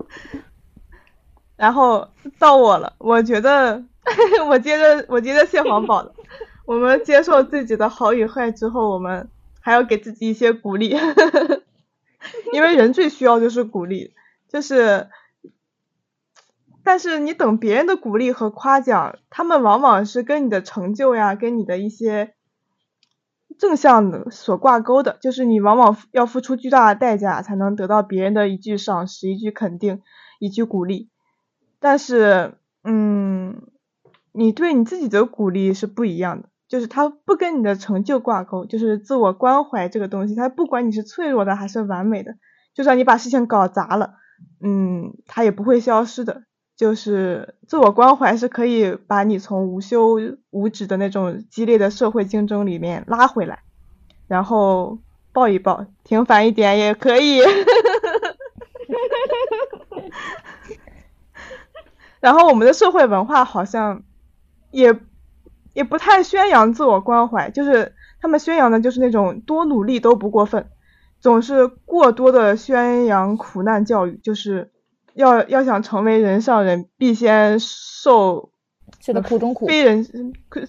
然后到我了，我觉得 我接着我接着蟹黄堡的。我们接受自己的好与坏之后，我们还要给自己一些鼓励，因为人最需要就是鼓励，就是，但是你等别人的鼓励和夸奖，他们往往是跟你的成就呀，跟你的一些正向的所挂钩的，就是你往往要付出巨大的代价才能得到别人的一句赏识、一句肯定、一句鼓励，但是，嗯，你对你自己的鼓励是不一样的。就是他不跟你的成就挂钩，就是自我关怀这个东西，他不管你是脆弱的还是完美的，就算你把事情搞砸了，嗯，他也不会消失的。就是自我关怀是可以把你从无休无止的那种激烈的社会竞争里面拉回来，然后抱一抱，平凡一点也可以。然后我们的社会文化好像也。也不太宣扬自我关怀，就是他们宣扬的就是那种多努力都不过分，总是过多的宣扬苦难教育，就是要要想成为人上人，必先受吃得苦中苦，非人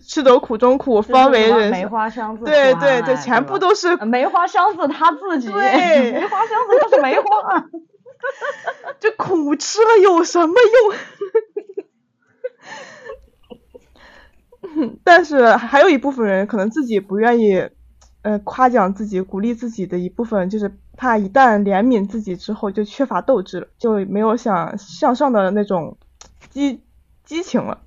吃得苦中苦，方为人。梅花香自对对对，全部都是梅花香自他自己。对，梅花香自就是梅花，这苦吃了有什么用？但是还有一部分人可能自己不愿意，呃，夸奖自己、鼓励自己的一部分，就是怕一旦怜悯自己之后就缺乏斗志了，就没有想向上的那种激激情了。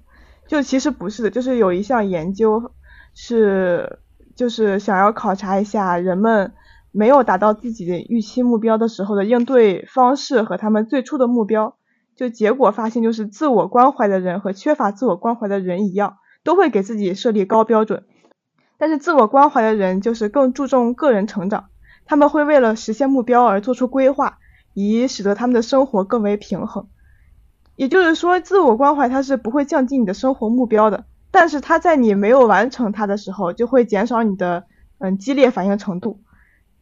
就其实不是的，就是有一项研究是，就是想要考察一下人们没有达到自己的预期目标的时候的应对方式和他们最初的目标，就结果发现就是自我关怀的人和缺乏自我关怀的人一样。都会给自己设立高标准，但是自我关怀的人就是更注重个人成长，他们会为了实现目标而做出规划，以使得他们的生活更为平衡。也就是说，自我关怀它是不会降低你的生活目标的，但是它在你没有完成它的时候，就会减少你的嗯激烈反应程度。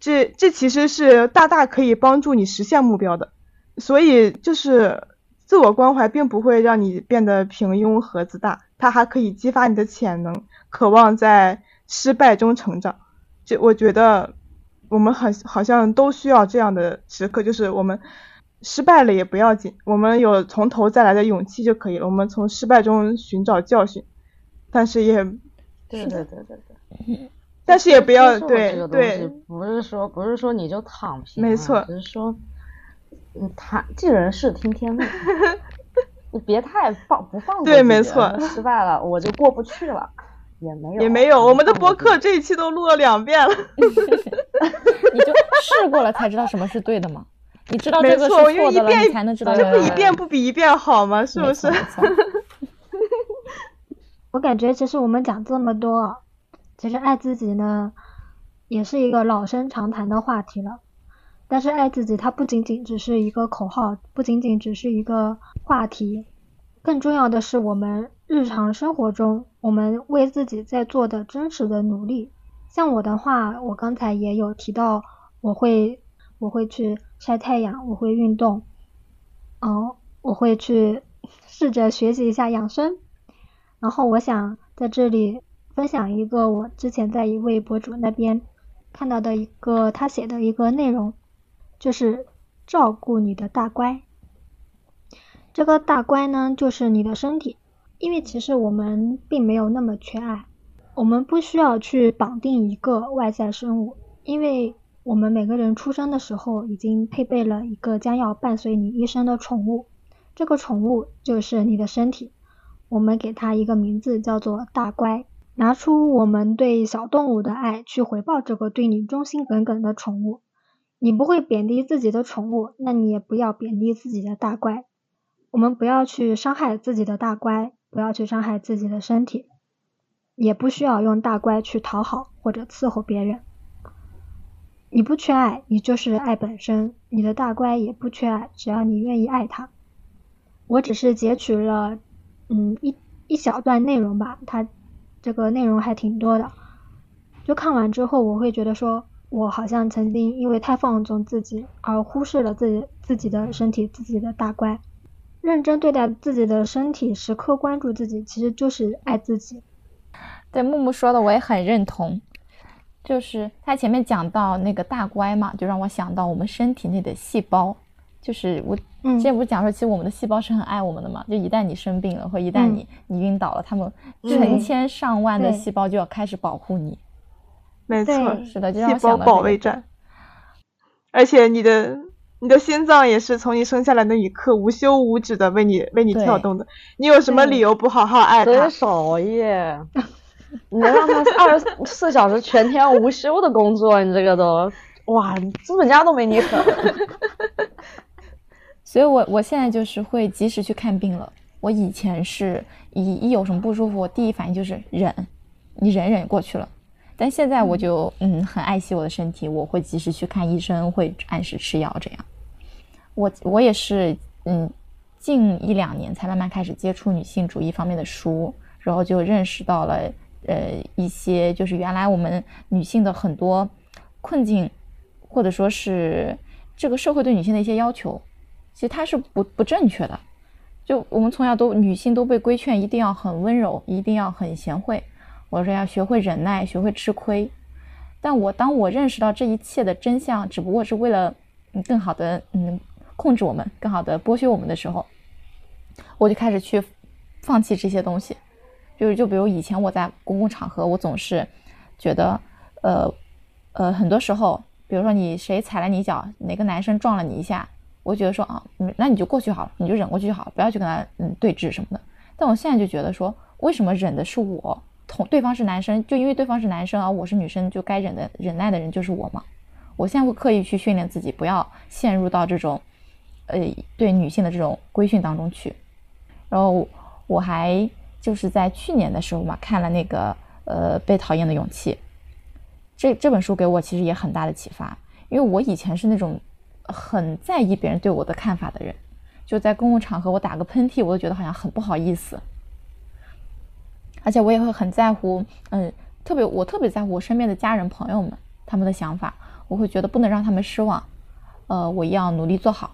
这这其实是大大可以帮助你实现目标的，所以就是自我关怀并不会让你变得平庸和自大。它还可以激发你的潜能，渴望在失败中成长。就我觉得，我们很好像都需要这样的时刻，就是我们失败了也不要紧，我们有从头再来的勇气就可以了。我们从失败中寻找教训，但是也，对对对对对，但是也不要对对，不是说不是说你就躺平，没错，只是说，嗯，他尽人是听天命。你别太放不放过对，没错，失败了我就过不去了，也没有也没有，我们的播客这一期都录了两遍了，你就试过了才知道什么是对的吗？你知道这个是错的了，你才能知道这不一遍不比一遍好吗？是不是？我感觉其实我们讲这么多，其实爱自己呢，也是一个老生常谈的话题了。但是爱自己，它不仅仅只是一个口号，不仅仅只是一个话题，更重要的是我们日常生活中我们为自己在做的真实的努力。像我的话，我刚才也有提到，我会我会去晒太阳，我会运动，嗯，我会去 试着学习一下养生。然后我想在这里分享一个我之前在一位博主那边看到的一个他写的一个内容，就是照顾你的大乖。这个大乖呢，就是你的身体，因为其实我们并没有那么缺爱，我们不需要去绑定一个外在生物，因为我们每个人出生的时候已经配备了一个将要伴随你一生的宠物，这个宠物就是你的身体，我们给它一个名字叫做大乖，拿出我们对小动物的爱去回报这个对你忠心耿耿的宠物。你不会贬低自己的宠物，那你也不要贬低自己的大乖。我们不要去伤害自己的大乖，不要去伤害自己的身体，也不需要用大乖去讨好或者伺候别人。你不缺爱，你就是爱本身。你的大乖也不缺爱，只要你愿意爱它。我只是截取了，嗯，一一小段内容吧，它这个内容还挺多的。就看完之后，我会觉得说，我好像曾经因为太放纵自己，而忽视了自己自己的身体，自己的大乖。认真对待自己的身体，时刻关注自己，其实就是爱自己。对木木说的，我也很认同。就是他前面讲到那个大乖嘛，就让我想到我们身体内的细胞。就是我之前不是讲说，其实我们的细胞是很爱我们的嘛。就一旦你生病了，或一旦你你晕倒了，他们成千上万的细胞就要开始保护你。没错，是的，细胞保卫战。而且你的。你的心脏也是从你生下来那一刻无休无止的为你为你跳动的，你有什么理由不好好爱他？少爷，你能让他二十四小时全天无休的工作，你这个都哇，资本家都没你狠。所以我我现在就是会及时去看病了。我以前是一一有什么不舒服，我第一反应就是忍，你忍忍过去了。但现在我就嗯很爱惜我的身体，我会及时去看医生，会按时吃药，这样。我我也是，嗯，近一两年才慢慢开始接触女性主义方面的书，然后就认识到了，呃，一些就是原来我们女性的很多困境，或者说是这个社会对女性的一些要求，其实它是不不正确的。就我们从小都女性都被规劝一定要很温柔，一定要很贤惠，我说要学会忍耐，学会吃亏。但我当我认识到这一切的真相，只不过是为了更好的嗯。控制我们，更好的剥削我们的时候，我就开始去放弃这些东西。就是就比如以前我在公共场合，我总是觉得，呃呃，很多时候，比如说你谁踩了你一脚，哪个男生撞了你一下，我觉得说啊，那你就过去好了，你就忍过去就好了，不要去跟他嗯对峙什么的。但我现在就觉得说，为什么忍的是我，同对方是男生，就因为对方是男生而我是女生，就该忍的忍耐的人就是我嘛？我现在会刻意去训练自己，不要陷入到这种。呃，对女性的这种规训当中去，然后我还就是在去年的时候嘛，看了那个呃《被讨厌的勇气》，这这本书给我其实也很大的启发，因为我以前是那种很在意别人对我的看法的人，就在公共场合我打个喷嚏，我都觉得好像很不好意思，而且我也会很在乎，嗯，特别我特别在乎我身边的家人朋友们他们的想法，我会觉得不能让他们失望，呃，我要努力做好。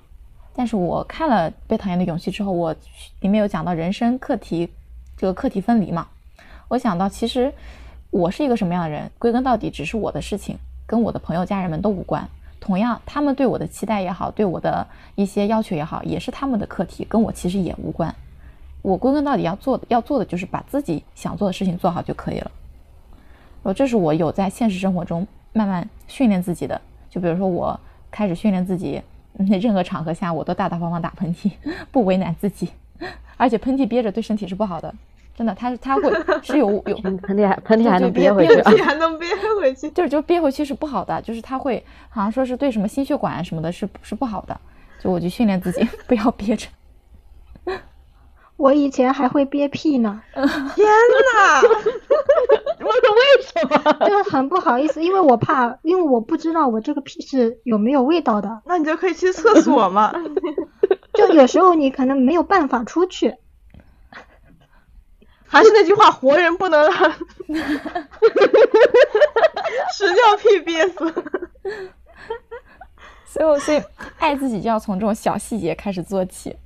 但是我看了《被讨厌的勇气》之后，我里面有讲到人生课题，这个课题分离嘛。我想到，其实我是一个什么样的人，归根到底只是我的事情，跟我的朋友、家人们都无关。同样，他们对我的期待也好，对我的一些要求也好，也是他们的课题，跟我其实也无关。我归根到底要做的，要做的就是把自己想做的事情做好就可以了。然后，这是我有在现实生活中慢慢训练自己的。就比如说，我开始训练自己。那任何场合下，我都大大方方打喷嚏，不为难自己。而且喷嚏憋着对身体是不好的，真的，它它会是有有 喷嚏还喷嚏还能憋回去，还能憋回去，就是就憋回去是不好的，就是它会好像说是对什么心血管什么的是是不好的，就我就训练自己不要憋着。我以前还会憋屁呢，天哪！我说为什么？就很不好意思，因为我怕，因为我不知道我这个屁是有没有味道的。那你就可以去厕所嘛。就有时候你可能没有办法出去。还是那句话，活人不能让屎尿屁憋死。所以，所以爱自己就要从这种小细节开始做起。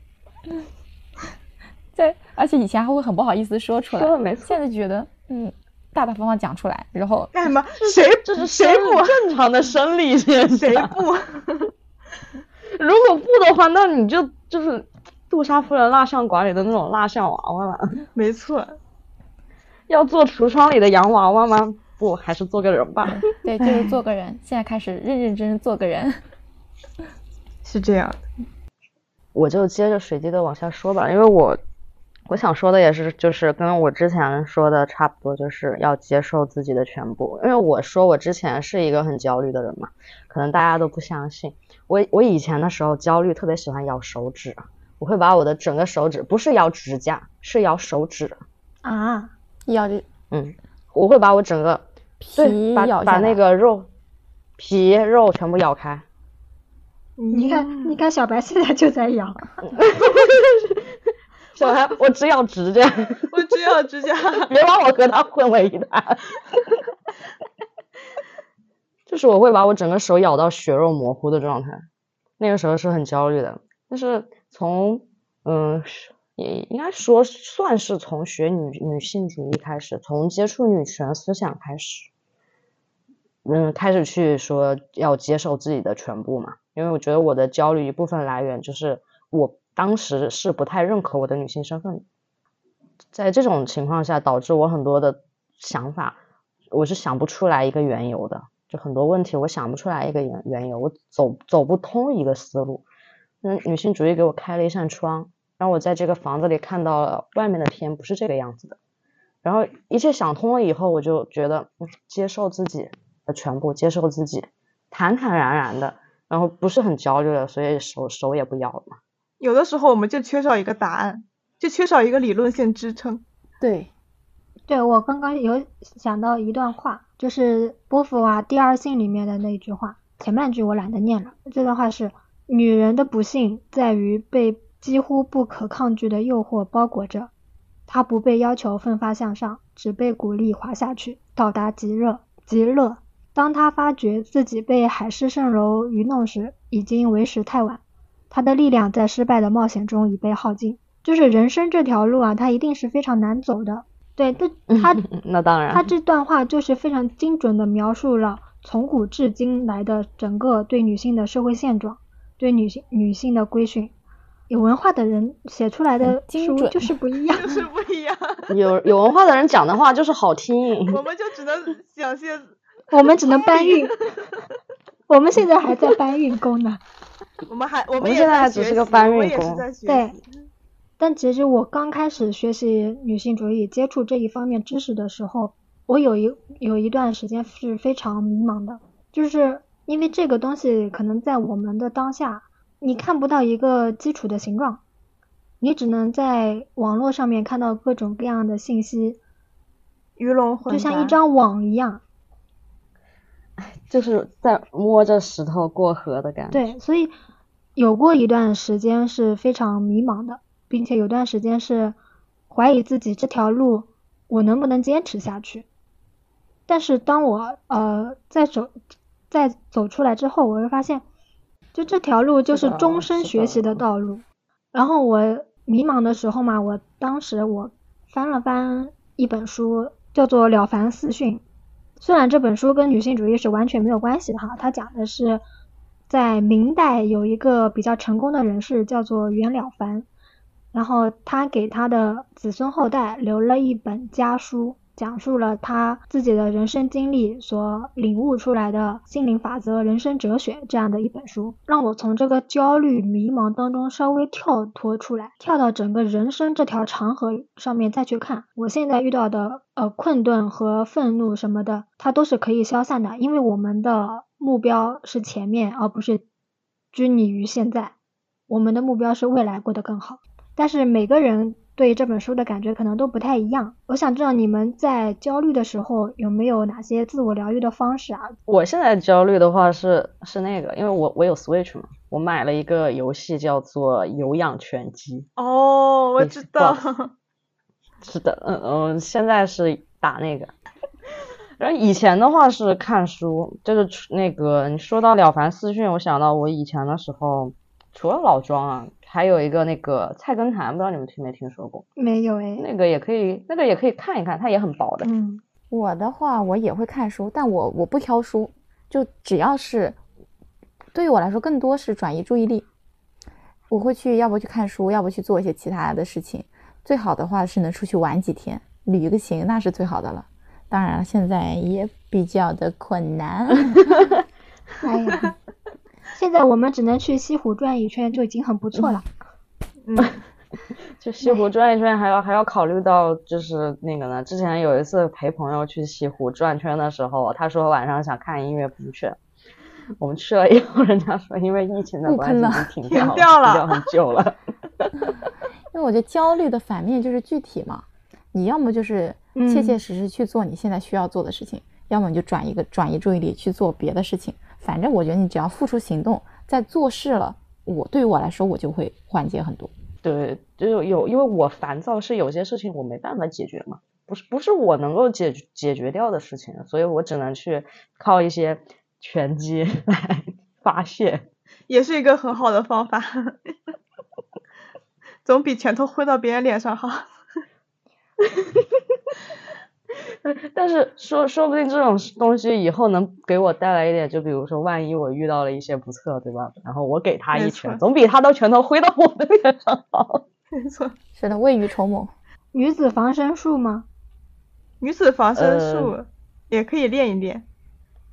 在，而且以前还会很不好意思说出来，说的没错现在觉得嗯，大大方方讲出来，然后干什么？谁这是谁不？正常的生理现谁。不？如果不的话，那你就就是杜莎夫人蜡像馆里的那种蜡像娃娃了。没错，要做橱窗里的洋娃娃吗？不，还是做个人吧。对，就是做个人，现在开始认认真真做个人。是这样的。我就接着水滴的往下说吧，因为我我想说的也是，就是跟我之前说的差不多，就是要接受自己的全部。因为我说我之前是一个很焦虑的人嘛，可能大家都不相信。我我以前的时候焦虑，特别喜欢咬手指，我会把我的整个手指，不是咬指甲，是咬手指，啊，咬的嗯，我会把我整个对皮把把那咬下来个肉皮肉全部咬开。你看，你看，小白现在就在咬，小孩，我只咬指甲。我只咬指甲。别把我和他混为一谈。就是我会把我整个手咬到血肉模糊的状态，那个时候是很焦虑的。但是从嗯，是也应该说算是从学女女性主义开始，从接触女权思想开始，嗯，开始去说要接受自己的全部嘛。因为我觉得我的焦虑一部分来源就是我当时是不太认可我的女性身份。在这种情况下，导致我很多的想法，我是想不出来一个缘由的，就很多问题我想不出来一个缘缘由，我走走不通一个思路。嗯，女性主义给我开了一扇窗，让我在这个房子里看到了外面的天不是这个样子的。然后一切想通了以后，我就觉得接受自己的全部，接受自己，坦坦然然的，然后不是很焦虑了，所以手手也不摇了。有的时候我们就缺少一个答案，就缺少一个理论性支撑。对，对我刚刚有想到一段话，就是波伏娃《第二性》里面的那句话，前半句我懒得念了。这段话是：女人的不幸在于被几乎不可抗拒的诱惑包裹着，她不被要求奋发向上，只被鼓励滑下去，到达极热极乐。当她发觉自己被海市蜃楼愚弄时，已经为时太晚。她的力量在失败的冒险中已被耗尽。就是人生这条路啊，它一定是非常难走的。对，这他那当然，他这段话就是非常精准的描述了从古至今来的整个对女性的社会现状，对女性女性的规训。有文化的人写出来的书就是不一样，就是不一样，有有文化的人讲的话就是好听。我们就只能想些。我们只能搬运。我们现在还在搬运工呢。我们还我们现在还只是个学习搬运工对但其实我刚开始学习女性主义、接触这一方面知识的时候，我有一有一段时间是非常迷茫的，就是因为这个东西可能在我们的当下，你看不到一个基础的形状，你只能在网络上面看到各种各样的信息，鱼龙混杂就像一张网一样。就是在摸着石头过河的感觉。对，所以有过一段时间是非常迷茫的，并且有段时间是怀疑自己这条路我能不能坚持下去。但是当我呃在走在走出来之后，我会发现，就这条路就是终身学习的的道路。然后我迷茫的时候嘛，我当时我翻了翻一本书，叫做《了凡四训》。虽然这本书跟女性主义是完全没有关系的哈，它讲的是在明代有一个比较成功的人士叫做袁了凡，然后他给他的子孙后代留了一本家书，讲述了他自己的人生经历所领悟出来的心灵法则、人生哲学这样的一本书，让我从这个焦虑迷茫当中稍微跳脱出来，跳到整个人生这条长河上面再去看。我现在遇到的呃困顿和愤怒什么的，它都是可以消散的，因为我们的目标是前面，而不是拘泥于现在。我们的目标是未来过得更好。但是每个人对这本书的感觉可能都不太一样。我想知道你们在焦虑的时候有没有哪些自我疗愈的方式啊？我现在焦虑的话是是那个，因为我我有 Switch 嘛，我买了一个游戏叫做《有氧拳击》。哦，我知道。是的，嗯嗯，现在是打那个。然后以前的话是看书，就是那个你说到《了凡四训》，我想到我以前的时候除了老庄啊，还有一个那个菜根谭，不知道你们听没听说过？没有哎。那个也可以，那个也可以看一看，它也很薄的。嗯，我的话我也会看书，但我我不挑书，就只要是对于我来说，更多是转移注意力。我会去，要不去看书，要不去做一些其他的事情。最好的话是能出去玩几天，旅个行，那是最好的了。当然了，现在也比较的困难。哎呀，现在我们只能去西湖转一圈就已经很不错了。嗯，就西湖转一圈，还要还要考虑到就是那个呢。之前有一次陪朋友去西湖转圈的时候，他说晚上想看音乐，喷泉。我们去了以后，人家说因为疫情的关系停掉了，停掉了很久了。因为我觉得焦虑的反面就是具体嘛，你要么就是切切实实去做你现在需要做的事情，要么你就转一个转移注意力去做别的事情。反正我觉得你只要付出行动，在做事了，我对于我来说我就会缓解很多。对，就有因为我烦躁是有些事情我没办法解决嘛，不是不是我能够解解决掉的事情，所以我只能去靠一些拳击来发泄，也是一个很好的方法。总比拳头挥到别人脸上好。但是说说不定这种东西以后能给我带来一点，就比如说万一我遇到了一些不测，对吧？然后我给他一拳，总比他的拳头挥到我的脸上好。没错，是的，未雨绸缪。女子防身术吗？女子防身术也可以练一练，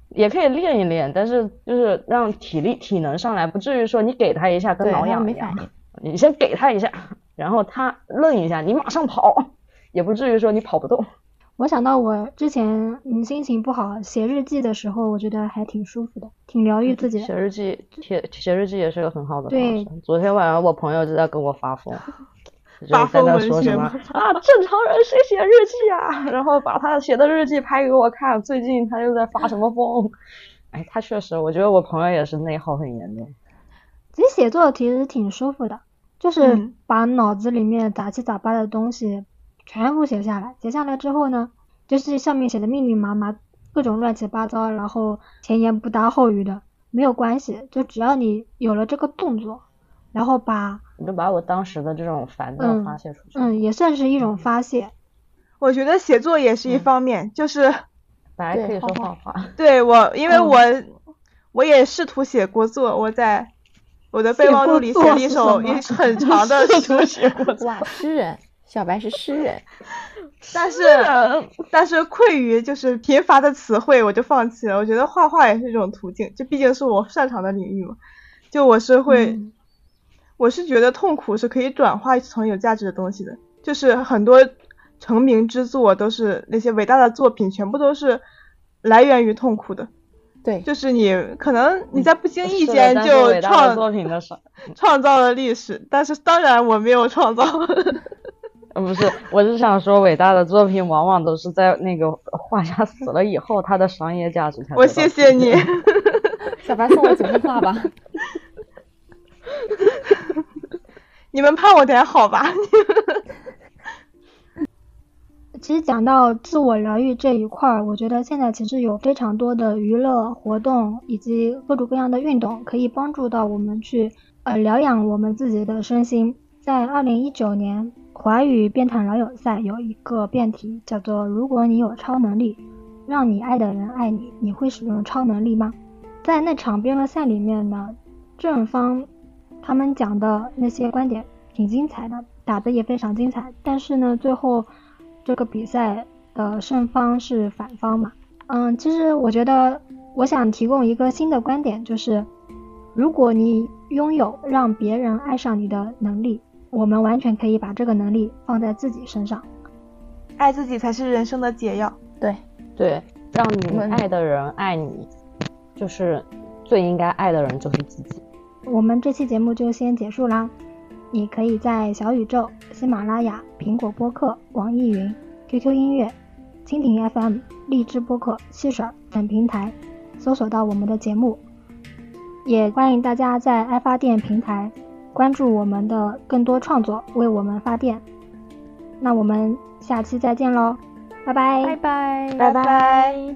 也可以练一练，但是就是让体力体能上来，不至于说你给他一下跟挠痒一样。你先给他一下，然后他愣一下，你马上跑，也不至于说你跑不动。我想到我之前嗯心情不好写日记的时候，我觉得还挺舒服的，挺疗愈自己的。写日记，写写日记也是个很好的方式。昨天晚上我朋友就在跟我发疯，发疯在说什么啊？正常人谁写日记啊？然后把他写的日记拍给我看，最近他又在发什么疯？哎，他确实，我觉得我朋友也是内耗很严重。其实写作其实挺舒服的。就是把脑子里面杂七杂八的东西全部写下来，写下来之后呢，就是上面写的密密麻麻，各种乱七八糟，然后前言不搭后语的，没有关系，就只要你有了这个动作，然后把，你就把我当时的这种烦躁发泄出去，嗯，也算是一种发泄。我觉得写作也是一方面，就是本来可以说画画，对我，因为我我也试图写过作，我在。我的备忘录里写了一首一 很长的 诗，哇，诗人，小白 是诗人，但是但是愧于就是贫乏的词汇，我就放弃了。我觉得画画也是一种途径，这毕竟是我擅长的领域嘛。就我是会，我是觉得痛苦是可以转化成有价值的东西的。就是很多成名之作都是那些伟大的作品，全部都是来源于痛苦的。对，就是你可能你在不经意间就创作品的创造了历史，但是当然我没有创造。呃，不是，我是想说，伟大的作品往往都是在那个画家死了以后，他的商业价值才。我谢谢你，小白送我几幅画吧。你们盼我点好吧。其实讲到自我疗愈这一块儿，我觉得现在其实有非常多的娱乐活动以及各种各样的运动，可以帮助到我们去呃疗养我们自己的身心。在二零一九年华语辩坛老友赛有一个辩题叫做“如果你有超能力，让你爱的人爱你，你会使用超能力吗？”在那场辩论赛里面呢，正方他们讲的那些观点挺精彩的，打的也非常精彩，但是呢，最后。这个比赛的胜方是反方嘛？嗯，其实我觉得，我想提供一个新的观点，就是如果你拥有让别人爱上你的能力，我们完全可以把这个能力放在自己身上。爱自己才是人生的解药。对对，让你爱的人爱你，就是最应该爱的人就是自己。我们这期节目就先结束啦。你可以在小宇宙、喜马拉雅、苹果播客、网易云、QQ 音乐、蜻蜓 FM、荔枝播客、汽水等平台搜索到我们的节目，也欢迎大家在爱发电平台关注我们的更多创作，为我们发电。那我们下期再见喽，拜拜，拜拜，拜拜。